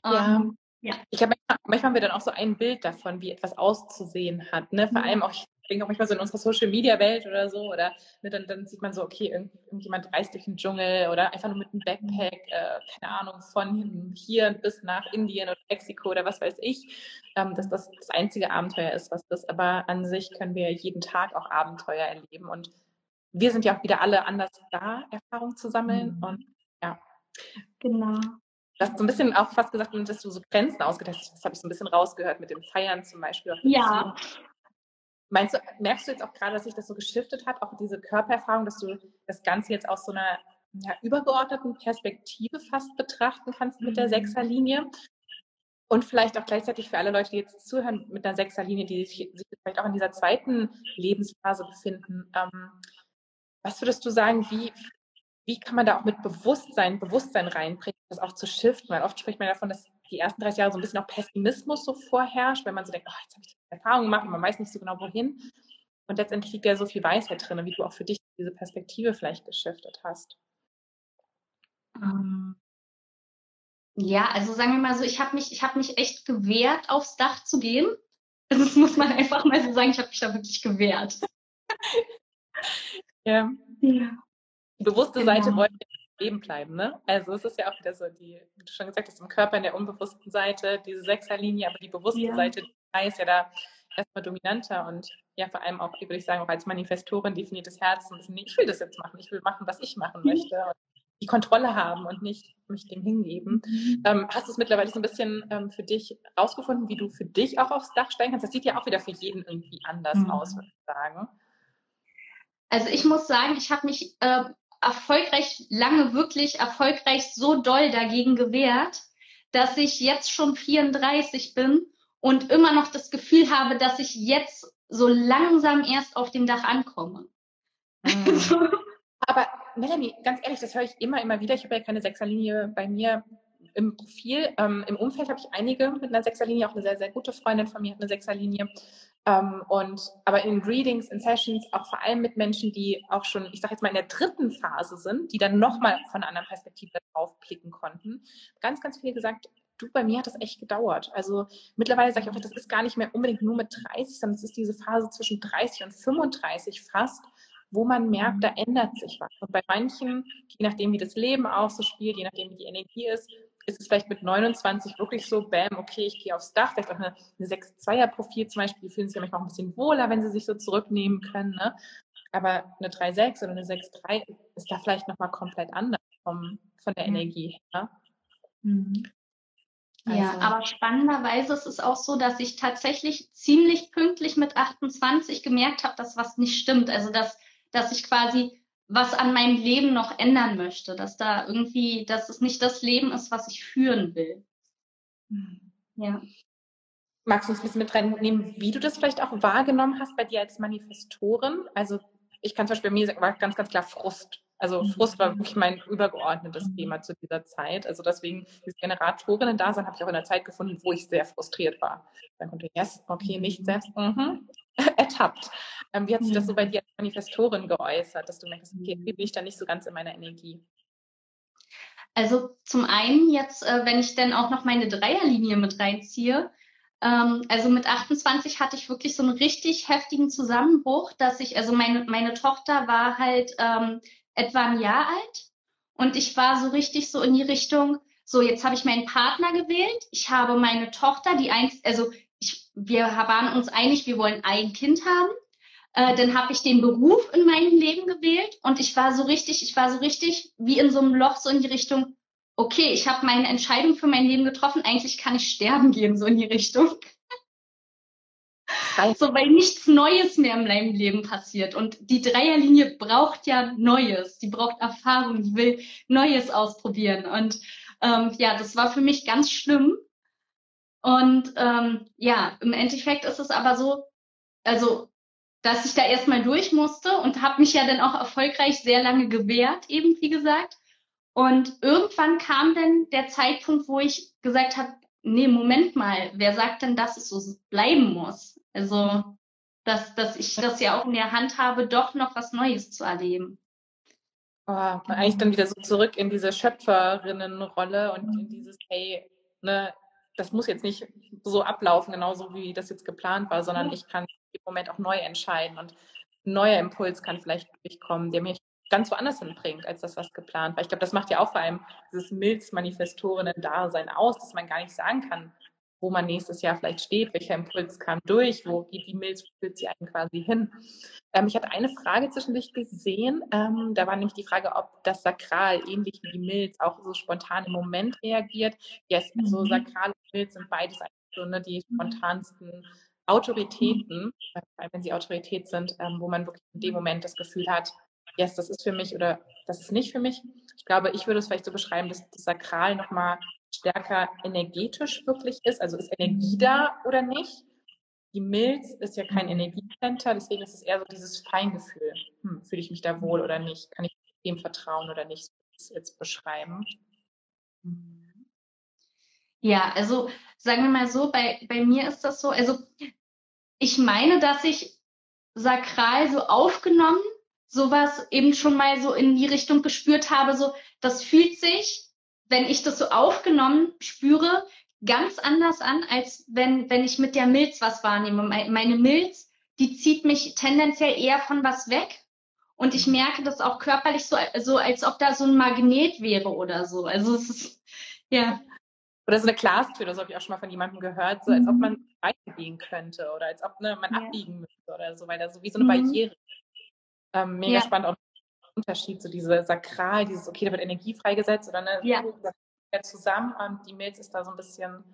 Ja. Ähm, ja. Ich habe manchmal, manchmal haben wir dann auch so ein Bild davon, wie etwas auszusehen hat. Ne? Vor ja. allem auch, ich denke auch manchmal so in unserer Social Media Welt oder so, oder ne, dann, dann sieht man so, okay, irgend, irgendjemand reist durch den Dschungel oder einfach nur mit einem Backpack, äh, keine Ahnung, von hier bis nach Indien oder Mexiko oder was weiß ich, ähm, dass das das einzige Abenteuer ist, was das, aber an sich können wir jeden Tag auch Abenteuer erleben und wir sind ja auch wieder alle anders da, Erfahrung zu sammeln mhm. und ja.
Genau.
Du hast so ein bisschen auch fast gesagt, dass du so Grenzen ausgetestet hast. Das habe ich so ein bisschen rausgehört mit dem Feiern zum Beispiel.
Ja.
Meinst du, merkst du jetzt auch gerade, dass sich das so geschiftet hat, auch diese Körpererfahrung, dass du das Ganze jetzt aus so einer ja, übergeordneten Perspektive fast betrachten kannst mit der mhm. Sechserlinie? Und vielleicht auch gleichzeitig für alle Leute, die jetzt zuhören mit einer Sechserlinie, die sich, sich vielleicht auch in dieser zweiten Lebensphase befinden. Ähm, was würdest du sagen, wie, wie kann man da auch mit Bewusstsein, Bewusstsein reinbringen, das auch zu shiften? Weil oft spricht man davon, dass die ersten 30 Jahre so ein bisschen auch Pessimismus so vorherrscht, wenn man so denkt, oh, jetzt habe ich Erfahrung gemacht und man weiß nicht so genau wohin. Und letztendlich liegt ja so viel Weisheit drin, wie du auch für dich diese Perspektive vielleicht geschiftet hast.
Ähm, ja, also sagen wir mal so, ich habe mich, ich habe mich echt gewehrt, aufs Dach zu gehen. Also das muss man einfach mal so sagen, ich habe mich da wirklich gewehrt.
ja. ja. Die bewusste genau. Seite wollte Leben bleiben, ne? Also es ist ja auch wieder so die, wie du schon gesagt hast, im Körper in der unbewussten Seite, diese Sechserlinie, aber die bewusste ja. Seite, die ist ja da erstmal dominanter und ja, vor allem auch, würde ich sagen, auch als Manifestorin definiert das Herz und ich will das jetzt machen, ich will machen, was ich machen mhm. möchte und die Kontrolle haben und nicht mich dem hingeben. Mhm. Ähm, hast du es mittlerweile so ein bisschen ähm, für dich rausgefunden, wie du für dich auch aufs Dach steigen kannst? Das sieht ja auch wieder für jeden irgendwie anders mhm. aus, würde ich sagen.
Also ich muss sagen, ich habe mich äh, erfolgreich, lange wirklich erfolgreich so doll dagegen gewehrt, dass ich jetzt schon 34 bin und immer noch das Gefühl habe, dass ich jetzt so langsam erst auf dem Dach ankomme.
Mhm. Aber Melanie, ganz ehrlich, das höre ich immer, immer wieder. Ich habe ja keine Sechserlinie bei mir im Profil. Ähm, Im Umfeld habe ich einige mit einer Sechserlinie, auch eine sehr, sehr gute Freundin von mir hat eine Sechserlinie. Ähm, und aber in Readings, in Sessions, auch vor allem mit Menschen, die auch schon, ich sage jetzt mal, in der dritten Phase sind, die dann nochmal von einer anderen Perspektive drauf blicken konnten. Ganz, ganz viel gesagt, du, bei mir hat das echt gedauert. Also mittlerweile sage ich auch, das ist gar nicht mehr unbedingt nur mit 30, sondern es ist diese Phase zwischen 30 und 35 fast, wo man merkt, da ändert sich was. Und bei manchen, je nachdem, wie das Leben auch so spielt, je nachdem, wie die Energie ist, ist es vielleicht mit 29 wirklich so, bam, okay, ich gehe aufs Dach, vielleicht auch eine, eine 6-2er-Profil zum Beispiel, die fühlen sich ja manchmal auch ein bisschen wohler, wenn sie sich so zurücknehmen können. Ne? Aber eine 3-6 oder eine 6-3 ist da vielleicht nochmal komplett anders vom, von der mhm. Energie her.
Mhm. Also. Ja, aber spannenderweise ist es auch so, dass ich tatsächlich ziemlich pünktlich mit 28 gemerkt habe, dass was nicht stimmt. Also dass, dass ich quasi was an meinem Leben noch ändern möchte, dass da irgendwie, dass es nicht das Leben ist, was ich führen will.
Ja. Magst du uns ein bisschen mit reinnehmen, wie du das vielleicht auch wahrgenommen hast bei dir als Manifestorin? Also ich kann zum Beispiel bei mir sagen, war ganz, ganz klar Frust. Also Frust war wirklich mein übergeordnetes Thema zu dieser Zeit. Also deswegen, dieses Generatorinnen-Dasein habe ich auch in der Zeit gefunden, wo ich sehr frustriert war. Dann konnte ich, yes, okay, nicht selbst, mhm, ertappt. Ähm, wie hat sich das so bei dir als Manifestorin geäußert, dass du merkst, okay, wie bin ich da nicht so ganz in meiner Energie?
Also zum einen jetzt, äh, wenn ich dann auch noch meine Dreierlinie mit reinziehe, ähm, also mit 28 hatte ich wirklich so einen richtig heftigen Zusammenbruch, dass ich, also meine, meine Tochter war halt ähm, etwa ein Jahr alt und ich war so richtig so in die Richtung, so jetzt habe ich meinen Partner gewählt, ich habe meine Tochter, die eins, also ich, wir waren uns einig, wir wollen ein Kind haben. Äh, dann habe ich den Beruf in meinem Leben gewählt und ich war so richtig, ich war so richtig wie in so einem Loch so in die Richtung, okay, ich habe meine Entscheidung für mein Leben getroffen, eigentlich kann ich sterben gehen, so in die Richtung. So, weil nichts Neues mehr in meinem Leben passiert. Und die Dreierlinie braucht ja Neues, die braucht Erfahrung, die will Neues ausprobieren. Und ähm, ja, das war für mich ganz schlimm. Und ähm, ja, im Endeffekt ist es aber so, also dass ich da erstmal durch musste und habe mich ja dann auch erfolgreich sehr lange gewehrt, eben wie gesagt. Und irgendwann kam dann der Zeitpunkt, wo ich gesagt habe, nee, Moment mal, wer sagt denn, dass es so bleiben muss? Also, dass, dass ich das ja auch in der Hand habe, doch noch was Neues zu erleben.
Oh, eigentlich dann wieder so zurück in diese Schöpferinnenrolle und in dieses, hey, ne, das muss jetzt nicht so ablaufen, genauso wie das jetzt geplant war, sondern ich kann im Moment auch neu entscheiden und ein neuer Impuls kann vielleicht durchkommen, der mich ganz woanders hinbringt, als das, was geplant war. Ich glaube, das macht ja auch vor allem dieses Milz-Manifestorinnen-Dasein aus, dass man gar nicht sagen kann, wo man nächstes Jahr vielleicht steht, welcher Impuls kam durch, wo geht die Milz, wo führt sie einen quasi hin. Ähm, ich hatte eine Frage zwischendurch gesehen, ähm, da war nämlich die Frage, ob das Sakral ähnlich wie die Milz auch so spontan im Moment reagiert. Yes, also mhm. Sakral und Milz sind beides so ne, die spontansten Autoritäten, vor allem wenn sie Autorität sind, ähm, wo man wirklich in dem Moment das Gefühl hat, yes, das ist für mich oder das ist nicht für mich. Ich glaube, ich würde es vielleicht so beschreiben, dass das Sakral nochmal stärker energetisch wirklich ist. Also ist Energie da oder nicht? Die Milz ist ja kein Energiecenter, deswegen ist es eher so dieses Feingefühl. Hm, fühle ich mich da wohl oder nicht? Kann ich dem vertrauen oder nicht? Das jetzt beschreiben.
Ja, also sagen wir mal so, bei, bei mir ist das so, also ich meine, dass ich sakral so aufgenommen sowas eben schon mal so in die Richtung gespürt habe, so das fühlt sich, wenn ich das so aufgenommen spüre, ganz anders an, als wenn, wenn ich mit der Milz was wahrnehme. Meine Milz, die zieht mich tendenziell eher von was weg. Und ich merke das auch körperlich so, so als ob da so ein Magnet wäre oder so. Also es ist, ja.
Oder so eine Glastür, das habe ich auch schon mal von jemandem gehört, so als ob man weitergehen könnte oder als ob ne, man ja. abbiegen müsste oder so, weil da so wie so eine mhm. Barriere ähm, mega ja. spannend auch der Unterschied, so diese Sakral, dieses, okay, da wird Energie freigesetzt oder ne, ja. zusammen und die Milz ist da so ein bisschen,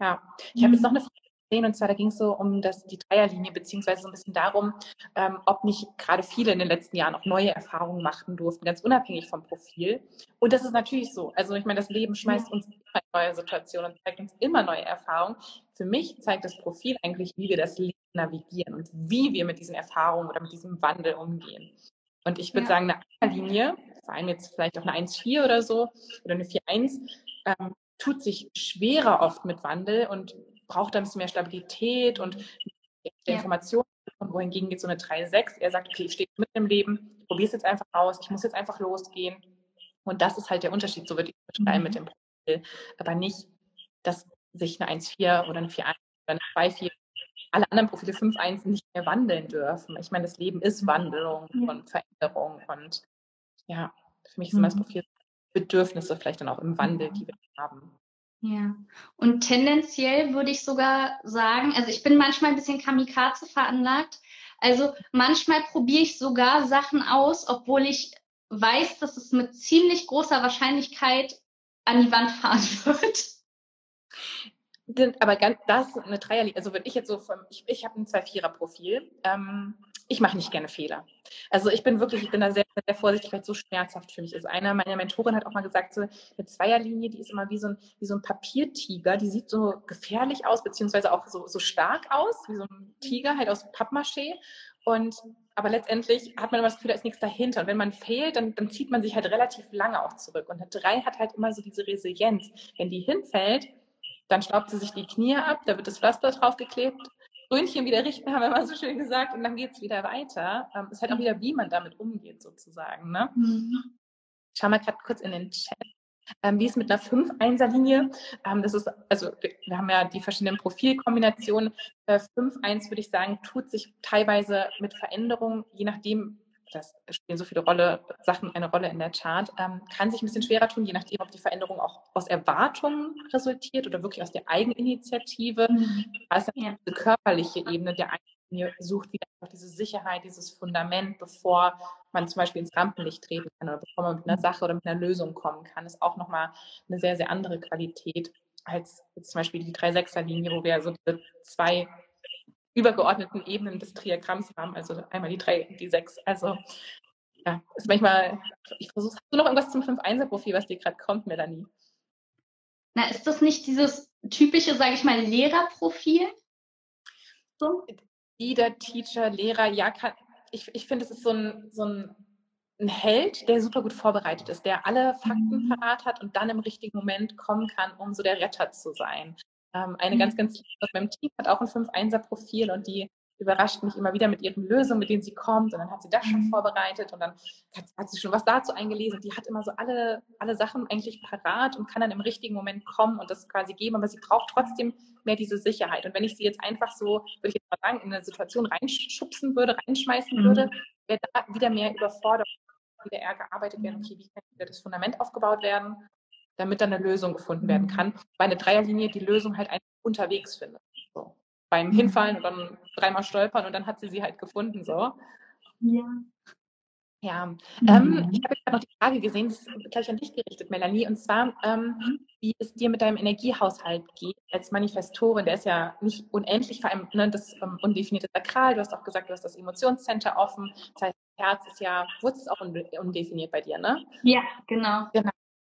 ja. Ich mhm. habe jetzt noch eine Frage gesehen und zwar da ging es so um das, die Dreierlinie, beziehungsweise so ein bisschen darum, ähm, ob nicht gerade viele in den letzten Jahren auch neue Erfahrungen machen durften, ganz unabhängig vom Profil. Und das ist natürlich so. Also ich meine, das Leben schmeißt uns immer neue Situationen und zeigt uns immer neue Erfahrungen. Für mich zeigt das Profil eigentlich, wie wir das Leben navigieren und wie wir mit diesen Erfahrungen oder mit diesem Wandel umgehen. Und ich würde ja. sagen, eine Linie, vor allem jetzt vielleicht auch eine 1,4 oder so oder eine 4,1, ähm, tut sich schwerer oft mit Wandel und braucht dann ein bisschen mehr Stabilität und ja. Informationen. Und wohingegen geht so eine 3,6, er sagt, okay, ich stehe mit im Leben, ich probiere es jetzt einfach aus, ich muss jetzt einfach losgehen. Und das ist halt der Unterschied, so würde ich beschreiben mhm. mit dem Profil. Aber nicht, dass sich eine 1,4 oder eine 4,1 oder eine 2,4 alle anderen Profile 5.1 nicht mehr wandeln dürfen. Ich meine, das Leben ist Wandlung und Veränderung und ja, für mich sind das mhm. Profil Bedürfnisse vielleicht dann auch im Wandel, die wir haben.
Ja, und tendenziell würde ich sogar sagen, also ich bin manchmal ein bisschen Kamikaze veranlagt. Also manchmal probiere ich sogar Sachen aus, obwohl ich weiß, dass es mit ziemlich großer Wahrscheinlichkeit an die Wand fahren wird
aber ganz, das eine Dreierlinie, also wenn ich jetzt so vom, ich, ich habe ein Zwei-Vierer-Profil, ähm, ich mache nicht gerne Fehler. Also ich bin wirklich, ich bin da sehr, sehr vorsichtig, weil es so schmerzhaft für mich ist. Einer meiner Mentoren hat auch mal gesagt, so eine Zweierlinie, die ist immer wie so ein, wie so ein Papiertiger, die sieht so gefährlich aus, beziehungsweise auch so, so stark aus, wie so ein Tiger halt aus Pappmaché. Und aber letztendlich hat man immer das Gefühl, da ist nichts dahinter. Und wenn man fehlt, dann, dann zieht man sich halt relativ lange auch zurück. Und eine Drei hat halt immer so diese Resilienz. Wenn die hinfällt, dann schraubt sie sich die Knie ab, da wird das Pflaster draufgeklebt, Brünnchen wieder richten, haben wir immer so schön gesagt, und dann geht es wieder weiter. Ähm, ist halt auch wieder, wie man damit umgeht, sozusagen. Ne? Mhm. Ich schau mal gerade kurz in den Chat. Ähm, wie es mit einer 5-1er-Linie, ähm, das ist, also wir haben ja die verschiedenen Profilkombinationen. Äh, 5-1 würde ich sagen, tut sich teilweise mit Veränderungen, je nachdem, das spielen so viele Rolle, Sachen eine Rolle in der Chart, ähm, kann sich ein bisschen schwerer tun, je nachdem, ob die Veränderung auch aus Erwartungen resultiert oder wirklich aus der Eigeninitiative. Mhm. Also ja. diese körperliche Ebene der Eigenlinie sucht wieder einfach diese Sicherheit, dieses Fundament, bevor man zum Beispiel ins Rampenlicht treten kann oder bevor man mit einer Sache oder mit einer Lösung kommen kann, ist auch nochmal eine sehr, sehr andere Qualität als zum Beispiel die 3-6er-Linie, wo wir so diese zwei übergeordneten Ebenen des Triagramms haben, also einmal die drei und die sechs. Also ja, ist manchmal, ich versuche, hast du noch irgendwas zum 5-1er-Profil, was dir gerade kommt, Melanie?
Na, ist das nicht dieses typische, sage ich mal, Lehrerprofil?
So? Leader, Teacher, Lehrer, ja, kann, ich, ich finde, es ist so ein, so ein, ein Held, der super gut vorbereitet ist, der alle Fakten mhm. parat hat und dann im richtigen Moment kommen kann, um so der Retter zu sein. Ähm, eine mhm. ganz, ganz liebe aus meinem Team hat auch ein 5-1er-Profil und die überrascht mich immer wieder mit ihren Lösungen, mit denen sie kommt. Und dann hat sie das schon mhm. vorbereitet und dann hat, hat, sie schon was dazu eingelesen. Die hat immer so alle, alle Sachen eigentlich parat und kann dann im richtigen Moment kommen und das quasi geben. Aber sie braucht trotzdem mehr diese Sicherheit. Und wenn ich sie jetzt einfach so, würde ich jetzt mal sagen, in eine Situation reinschubsen würde, reinschmeißen mhm. würde, wäre da wieder mehr überfordert, wieder eher gearbeitet werden. Okay, wie kann wieder das Fundament aufgebaut werden? Damit dann eine Lösung gefunden werden mhm. kann. Bei einer Dreierlinie die Lösung halt einfach unterwegs findet. So. Beim mhm. Hinfallen und dann dreimal stolpern und dann hat sie sie halt gefunden. So.
Ja.
Ja, mhm. ähm, ich habe gerade noch die Frage gesehen, das ist gleich an dich gerichtet, Melanie, und zwar, ähm, mhm. wie es dir mit deinem Energiehaushalt geht als Manifestorin. Der ist ja nicht unendlich, vor allem ne, das ähm, undefinierte Sakral. Du hast auch gesagt, du hast das Emotionscenter offen. Das heißt, Herz ist ja, Wurz ist auch undefiniert bei dir, ne?
Ja, genau. Genau.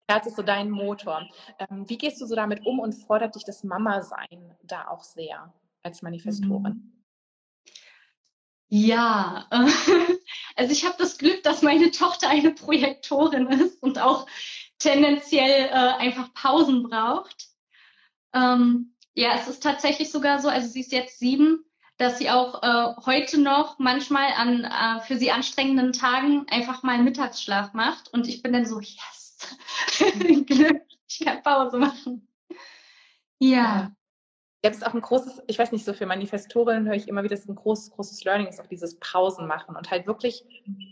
Herz ist so dein Motor. Ähm, wie gehst du so damit um und fordert dich das Mama-Sein da auch sehr als Manifestorin? Mhm.
Ja, also ich habe das Glück, dass meine Tochter eine Projektorin ist und auch tendenziell äh, einfach Pausen braucht. Ähm, ja, es ist tatsächlich sogar so, also sie ist jetzt sieben, dass sie auch äh, heute noch manchmal an äh, für sie anstrengenden Tagen einfach mal Mittagsschlaf macht und ich bin dann so, yes, Glück, ich kann Pause machen. Ja.
Jetzt ist auch ein großes, ich weiß nicht, so für Manifestorinnen höre ich immer wieder, dass ein großes, großes Learning ist auch dieses Pausen machen und halt wirklich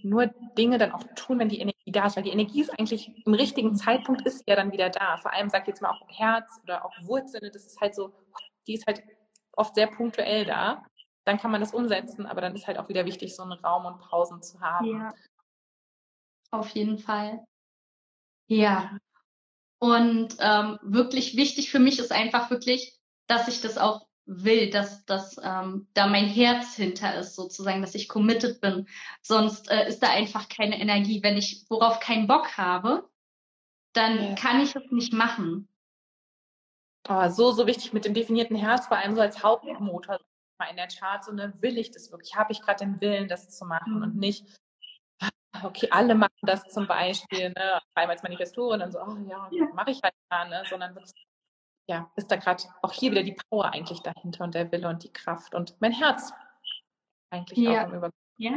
nur Dinge dann auch tun, wenn die Energie da ist, weil die Energie ist eigentlich im richtigen Zeitpunkt ist ja dann wieder da. Vor allem sagt jetzt mal auch Herz oder auch Wurzeln, das ist halt so, die ist halt oft sehr punktuell da. Dann kann man das umsetzen, aber dann ist halt auch wieder wichtig, so einen Raum und Pausen zu haben. Ja.
Auf jeden Fall. Ja. Und ähm, wirklich wichtig für mich ist einfach wirklich, dass ich das auch will, dass, dass ähm, da mein Herz hinter ist, sozusagen, dass ich committed bin. Sonst äh, ist da einfach keine Energie. Wenn ich worauf keinen Bock habe, dann ja. kann ich es nicht machen.
Oh, so, so wichtig mit dem definierten Herz, vor allem so als Hauptmotor in der Chart, so eine will ich das wirklich, habe ich gerade den Willen, das zu machen mhm. und nicht, okay, alle machen das zum Beispiel, ne, vor allem als Manifestorin, dann so, oh ja, ja. mache ich halt mal, ne, sondern wirklich, ja, ist da gerade auch hier wieder die Power eigentlich dahinter und der Wille und die Kraft und mein Herz eigentlich ja. auch im Über
Ja,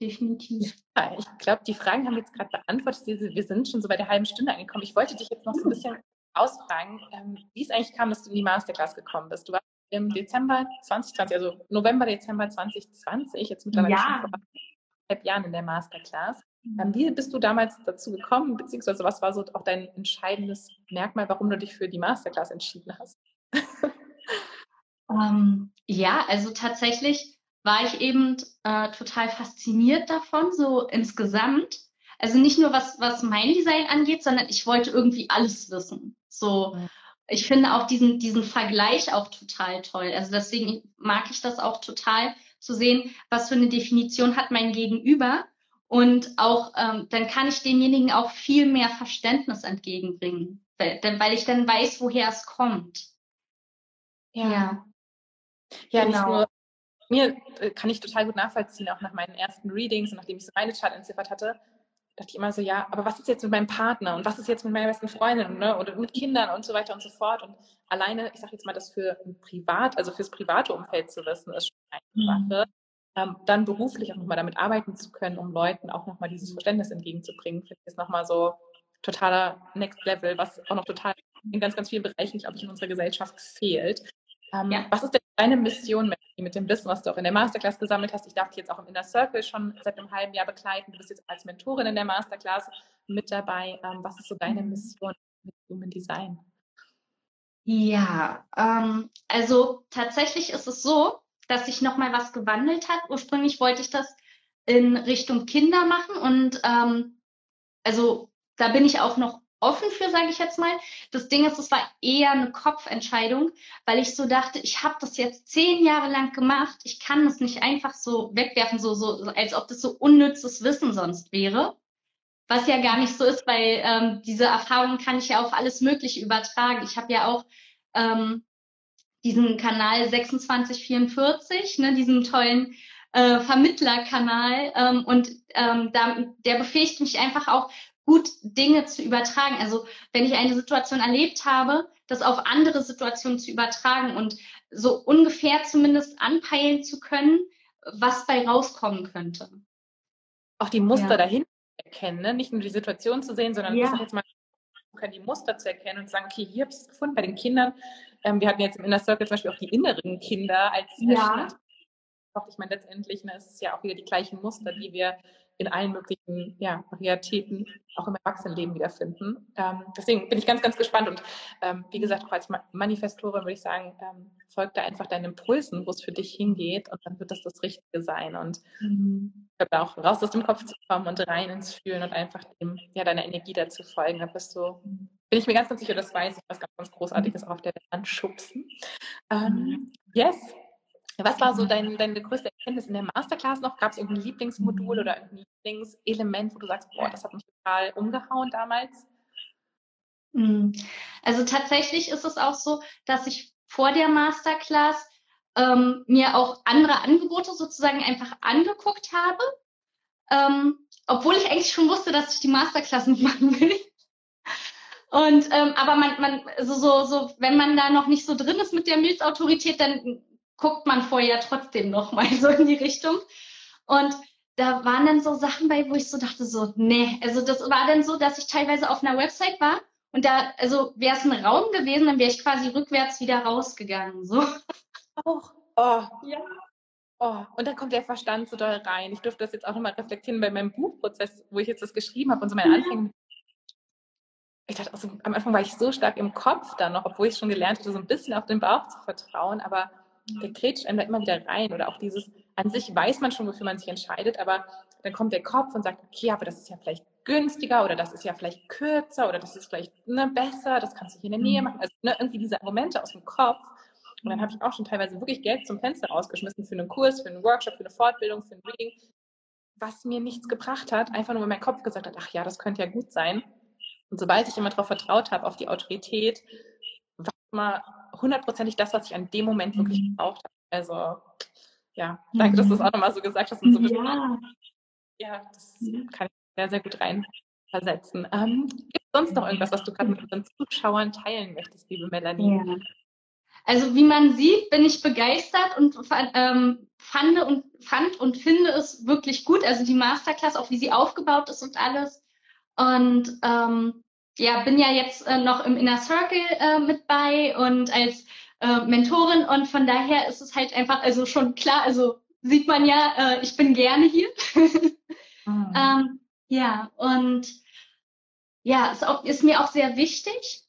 definitiv.
Ja, ich glaube, die Fragen haben wir jetzt gerade beantwortet. Wir sind schon so bei der halben Stunde angekommen. Ich wollte dich jetzt noch so ein bisschen ausfragen, ähm, wie es eigentlich kam, dass du in die Masterclass gekommen bist. Du warst im Dezember 2020, also November, Dezember 2020, jetzt mittlerweile ja. schon eineinhalb Jahren in der Masterclass. Ähm, wie bist du damals dazu gekommen, beziehungsweise was war so auch dein entscheidendes Merkmal, warum du dich für die Masterclass entschieden hast?
um, ähm, ja, also tatsächlich war ich eben äh, total fasziniert davon, so insgesamt. Also nicht nur was, was mein Design angeht, sondern ich wollte irgendwie alles wissen. So, ich finde auch diesen, diesen Vergleich auch total toll. Also deswegen mag ich das auch total, zu sehen, was für eine Definition hat mein Gegenüber. Und auch, ähm, dann kann ich demjenigen auch viel mehr Verständnis entgegenbringen, weil, weil ich dann weiß, woher es kommt.
Ja. Ja, ja genau. nicht nur mir äh, kann ich total gut nachvollziehen, auch nach meinen ersten Readings und nachdem ich so meine Chart entziffert hatte, dachte ich immer so, ja, aber was ist jetzt mit meinem Partner und was ist jetzt mit meiner besten Freundin ne? oder mit Kindern und so weiter und so fort. Und alleine, ich sage jetzt mal, das für ein Privat, also fürs private Umfeld zu wissen, ist. Sache. Ähm, dann beruflich auch nochmal damit arbeiten zu können, um Leuten auch nochmal dieses Verständnis entgegenzubringen, finde ich ist nochmal so totaler Next Level, was auch noch total in ganz, ganz vielen Bereichen, glaube ich, in unserer Gesellschaft fehlt. Ähm, ja. Was ist denn deine Mission mit dem Wissen, was du auch in der Masterclass gesammelt hast? Ich darf dich jetzt auch im Inner Circle schon seit einem halben Jahr begleiten. Du bist jetzt als Mentorin in der Masterclass mit dabei. Ähm, was ist so deine mhm. Mission mit Human Design?
Ja, ähm, also tatsächlich ist es so, dass sich nochmal was gewandelt hat. Ursprünglich wollte ich das in Richtung Kinder machen und ähm, also da bin ich auch noch offen für, sage ich jetzt mal. Das Ding ist, es war eher eine Kopfentscheidung, weil ich so dachte, ich habe das jetzt zehn Jahre lang gemacht, ich kann das nicht einfach so wegwerfen, so, so als ob das so unnützes Wissen sonst wäre. Was ja gar nicht so ist, weil ähm, diese Erfahrungen kann ich ja auf alles Mögliche übertragen. Ich habe ja auch ähm, diesen Kanal 2644, ne, diesen tollen äh, Vermittlerkanal ähm, und ähm, da, der befähigt mich einfach auch gut Dinge zu übertragen. Also wenn ich eine Situation erlebt habe, das auf andere Situationen zu übertragen und so ungefähr zumindest anpeilen zu können, was bei rauskommen könnte.
Auch die Muster ja. dahinter erkennen, ne? nicht nur die Situation zu sehen, sondern ja. ich jetzt mal die Muster zu erkennen und zu sagen, okay, hier habe ich es gefunden bei den Kindern. Ähm, wir hatten jetzt im Inner Circle zum Beispiel auch die inneren Kinder als ja. Ich meine, letztendlich ne, ist es ja auch wieder die gleichen Muster, die wir in allen möglichen ja, Varietäten auch im Erwachsenenleben wiederfinden. Ähm, deswegen bin ich ganz, ganz gespannt und ähm, wie gesagt, auch als Manifestorin würde ich sagen, ähm, folgt da einfach deinen Impulsen, wo es für dich hingeht und dann wird das das Richtige sein und mhm. auch raus aus dem Kopf zu kommen und rein ins Fühlen und einfach dem, ja, deiner Energie dazu folgen. Da bist du, bin ich mir ganz, ganz sicher, das weiß ich, was ganz, ganz Großartiges auch auf der Wand schubsen. Ähm, mhm. yes, was war so dein, deine größte Erkenntnis in der Masterclass noch? Gab es irgendein Lieblingsmodul oder irgendein Lieblingselement, wo du sagst, boah, das hat mich total umgehauen damals?
Hm. Also tatsächlich ist es auch so, dass ich vor der Masterclass ähm, mir auch andere Angebote sozusagen einfach angeguckt habe, ähm, obwohl ich eigentlich schon wusste, dass ich die Masterclass nicht machen will. Und ähm, aber man, man, so, so, so, wenn man da noch nicht so drin ist mit der Milzautorität, dann guckt man vorher trotzdem noch mal so in die Richtung. Und da waren dann so Sachen bei, wo ich so dachte, so, nee, also das war dann so, dass ich teilweise auf einer Website war und da, also wäre es ein Raum gewesen, dann wäre ich quasi rückwärts wieder rausgegangen, so.
Auch, oh, ja. Oh, und dann kommt der Verstand so doll rein. Ich durfte das jetzt auch nochmal reflektieren bei meinem Buchprozess, wo ich jetzt das geschrieben habe und so meine Anfänge. Ich dachte, also, am Anfang war ich so stark im Kopf dann noch, obwohl ich schon gelernt hatte, so ein bisschen auf den Bauch zu vertrauen, aber der grätscht einem da immer wieder rein. Oder auch dieses, an sich weiß man schon, wofür man sich entscheidet, aber dann kommt der Kopf und sagt, okay, aber das ist ja vielleicht günstiger oder das ist ja vielleicht kürzer oder das ist vielleicht ne, besser, das kannst du hier in der Nähe mhm. machen. Also ne, irgendwie diese Argumente aus dem Kopf. Und dann habe ich auch schon teilweise wirklich Geld zum Fenster rausgeschmissen für einen Kurs, für einen Workshop, für eine Fortbildung, für ein Reading, was mir nichts gebracht hat, einfach nur weil mein Kopf gesagt hat, ach ja, das könnte ja gut sein. Und sobald ich immer darauf vertraut habe, auf die Autorität, war immer hundertprozentig das, was ich an dem Moment wirklich mhm. gebraucht habe. Also ja, danke, dass du es auch nochmal so gesagt hast. Und so ja. ja, das kann ich sehr, sehr gut rein versetzen. Ähm, Gibt es sonst noch irgendwas, was du gerade mit unseren Zuschauern teilen möchtest, liebe Melanie? Ja.
Also wie man sieht, bin ich begeistert und ähm, fand, und, fand und finde es wirklich gut. Also die Masterclass, auch wie sie aufgebaut ist und alles. Und ähm, ja, bin ja jetzt äh, noch im Inner Circle äh, mit bei und als äh, Mentorin und von daher ist es halt einfach, also schon klar, also sieht man ja, äh, ich bin gerne hier. mhm. ähm, ja, und ja, ist, auch, ist mir auch sehr wichtig.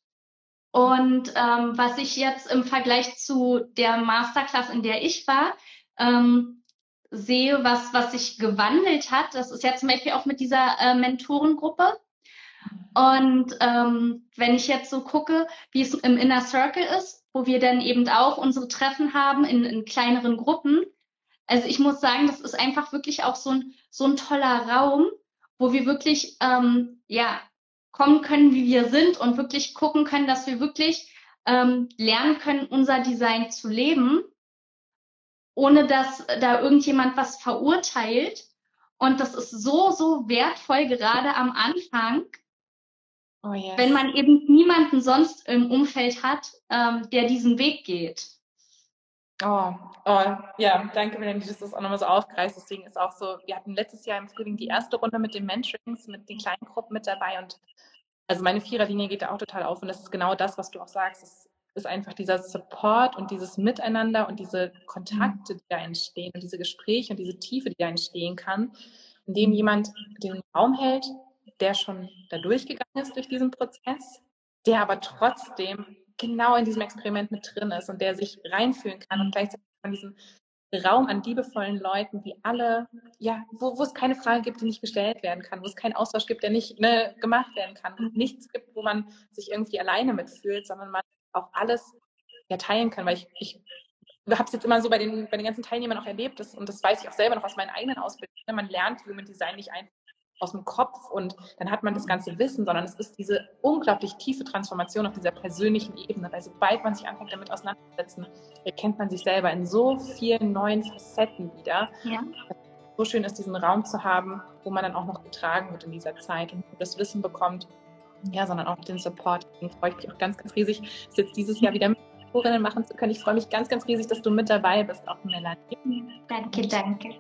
Und ähm, was ich jetzt im Vergleich zu der Masterclass, in der ich war, ähm, sehe, was, was sich gewandelt hat, das ist ja zum Beispiel auch mit dieser äh, Mentorengruppe. Und ähm, wenn ich jetzt so gucke, wie es im Inner Circle ist, wo wir dann eben auch unsere Treffen haben in, in kleineren Gruppen, also ich muss sagen, das ist einfach wirklich auch so ein, so ein toller Raum, wo wir wirklich ähm, ja kommen können, wie wir sind und wirklich gucken können, dass wir wirklich ähm, lernen können, unser Design zu leben. ohne dass da irgendjemand was verurteilt. Und das ist so, so wertvoll, gerade am Anfang, oh wenn man eben niemanden sonst im Umfeld hat, ähm, der diesen Weg geht.
Oh, oh, ja, danke, Melanie, dass du das auch nochmal so aufgreifst. Deswegen ist auch so, wir hatten letztes Jahr im Frühling die erste Runde mit den Mentorings, mit den kleinen Gruppen mit dabei und also meine Viererlinie geht da auch total auf und das ist genau das, was du auch sagst. Es ist einfach dieser Support und dieses Miteinander und diese Kontakte, die da entstehen und diese Gespräche und diese Tiefe, die da entstehen kann, indem jemand den Raum hält, der schon da durchgegangen ist durch diesen Prozess, der aber trotzdem genau in diesem Experiment mit drin ist und der sich reinfühlen kann und gleichzeitig von diesem Raum an liebevollen Leuten, die alle, ja, wo, wo es keine Frage gibt, die nicht gestellt werden kann, wo es keinen Austausch gibt, der nicht ne, gemacht werden kann, und nichts gibt, wo man sich irgendwie alleine mitfühlt, sondern man auch alles ja teilen kann, weil ich, ich habe es jetzt immer so bei den, bei den ganzen Teilnehmern auch erlebt, das, und das weiß ich auch selber noch aus meinen eigenen Ausbildungen, ne, man lernt Human Design nicht einfach aus dem Kopf und dann hat man das ganze Wissen, sondern es ist diese unglaublich tiefe Transformation auf dieser persönlichen Ebene, weil sobald man sich anfängt damit auseinanderzusetzen, erkennt man sich selber in so vielen neuen Facetten wieder. Ja. So schön ist, diesen Raum zu haben, wo man dann auch noch getragen wird in dieser Zeit und das Wissen bekommt, ja, sondern auch den Support. Deswegen freue ich mich auch ganz, ganz riesig, es jetzt dieses Jahr wieder mit Mentorinnen machen zu können. Ich freue mich ganz, ganz riesig, dass du mit dabei bist, auch Melanie.
Danke, danke.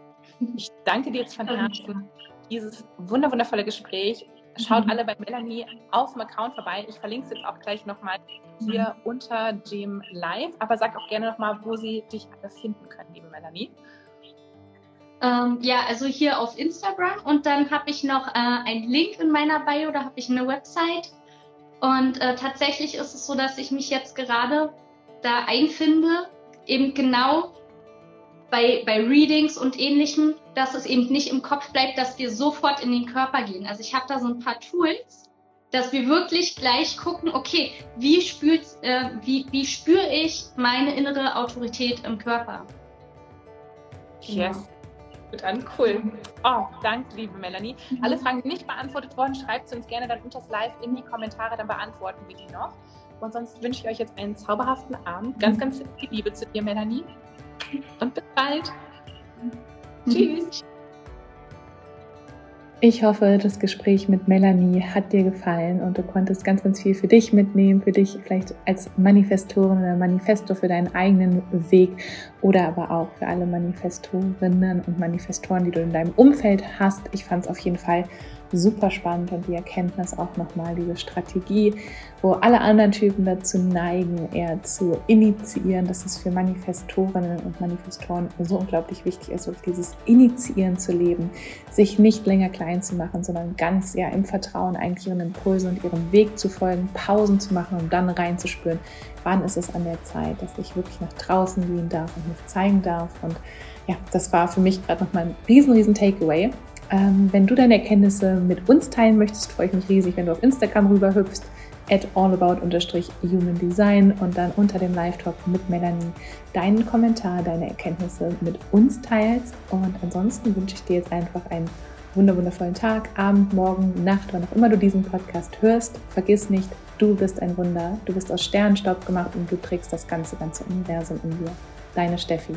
Ich danke dir jetzt von Herzen dieses wundervolle Gespräch. Schaut mhm. alle bei Melanie auf dem Account vorbei. Ich verlinke es jetzt auch gleich nochmal hier mhm. unter dem Live. Aber sag auch gerne nochmal, wo sie dich alle finden können, liebe Melanie.
Ähm, ja, also hier auf Instagram und dann habe ich noch äh, einen Link in meiner Bio, da habe ich eine Website. Und äh, tatsächlich ist es so, dass ich mich jetzt gerade da einfinde, eben genau bei, bei Readings und ähnlichem, dass es eben nicht im Kopf bleibt, dass wir sofort in den Körper gehen. Also ich habe da so ein paar Tools, dass wir wirklich gleich gucken, okay, wie, spürt, äh, wie, wie spüre ich meine innere Autorität im Körper?
Yes. Gut an, cool. Oh, danke, liebe Melanie. Mhm. Alle Fragen, die nicht beantwortet wurden, schreibt sie uns gerne dann unter das Live in die Kommentare, dann beantworten wir die noch. Und sonst wünsche ich euch jetzt einen zauberhaften Abend. Ganz, ganz viel Liebe zu dir, Melanie. Und bis bald. Tschüss. Ich hoffe, das Gespräch mit Melanie hat dir gefallen und du konntest ganz, ganz viel für dich mitnehmen, für dich vielleicht als Manifestorin oder Manifesto für deinen eigenen Weg oder aber auch für alle Manifestorinnen und Manifestoren, die du in deinem Umfeld hast. Ich fand es auf jeden Fall super spannend und die Erkenntnis auch nochmal, diese Strategie, wo alle anderen Typen dazu neigen, eher zu initiieren, dass es für Manifestorinnen und Manifestoren so unglaublich wichtig ist, auf dieses Initiieren zu leben, sich nicht länger klein zu machen, sondern ganz ja im Vertrauen eigentlich ihren Impulsen und ihrem Weg zu folgen, Pausen zu machen und dann reinzuspüren, wann ist es an der Zeit, dass ich wirklich nach draußen gehen darf und mich zeigen darf und ja, das war für mich gerade nochmal ein riesen, riesen Takeaway. Ähm, wenn du deine Erkenntnisse mit uns teilen möchtest, freue ich mich riesig, wenn du auf Instagram rüberhüpfst, at allabout-human-design und dann unter dem Live-Talk mit Melanie deinen Kommentar, deine Erkenntnisse mit uns teilst. Und ansonsten wünsche ich dir jetzt einfach einen wundervollen Tag, Abend, Morgen, Nacht, wann auch immer du diesen Podcast hörst. Vergiss nicht, du bist ein Wunder. Du bist aus Sternenstaub gemacht und du trägst das ganze, ganze Universum in dir. Deine Steffi.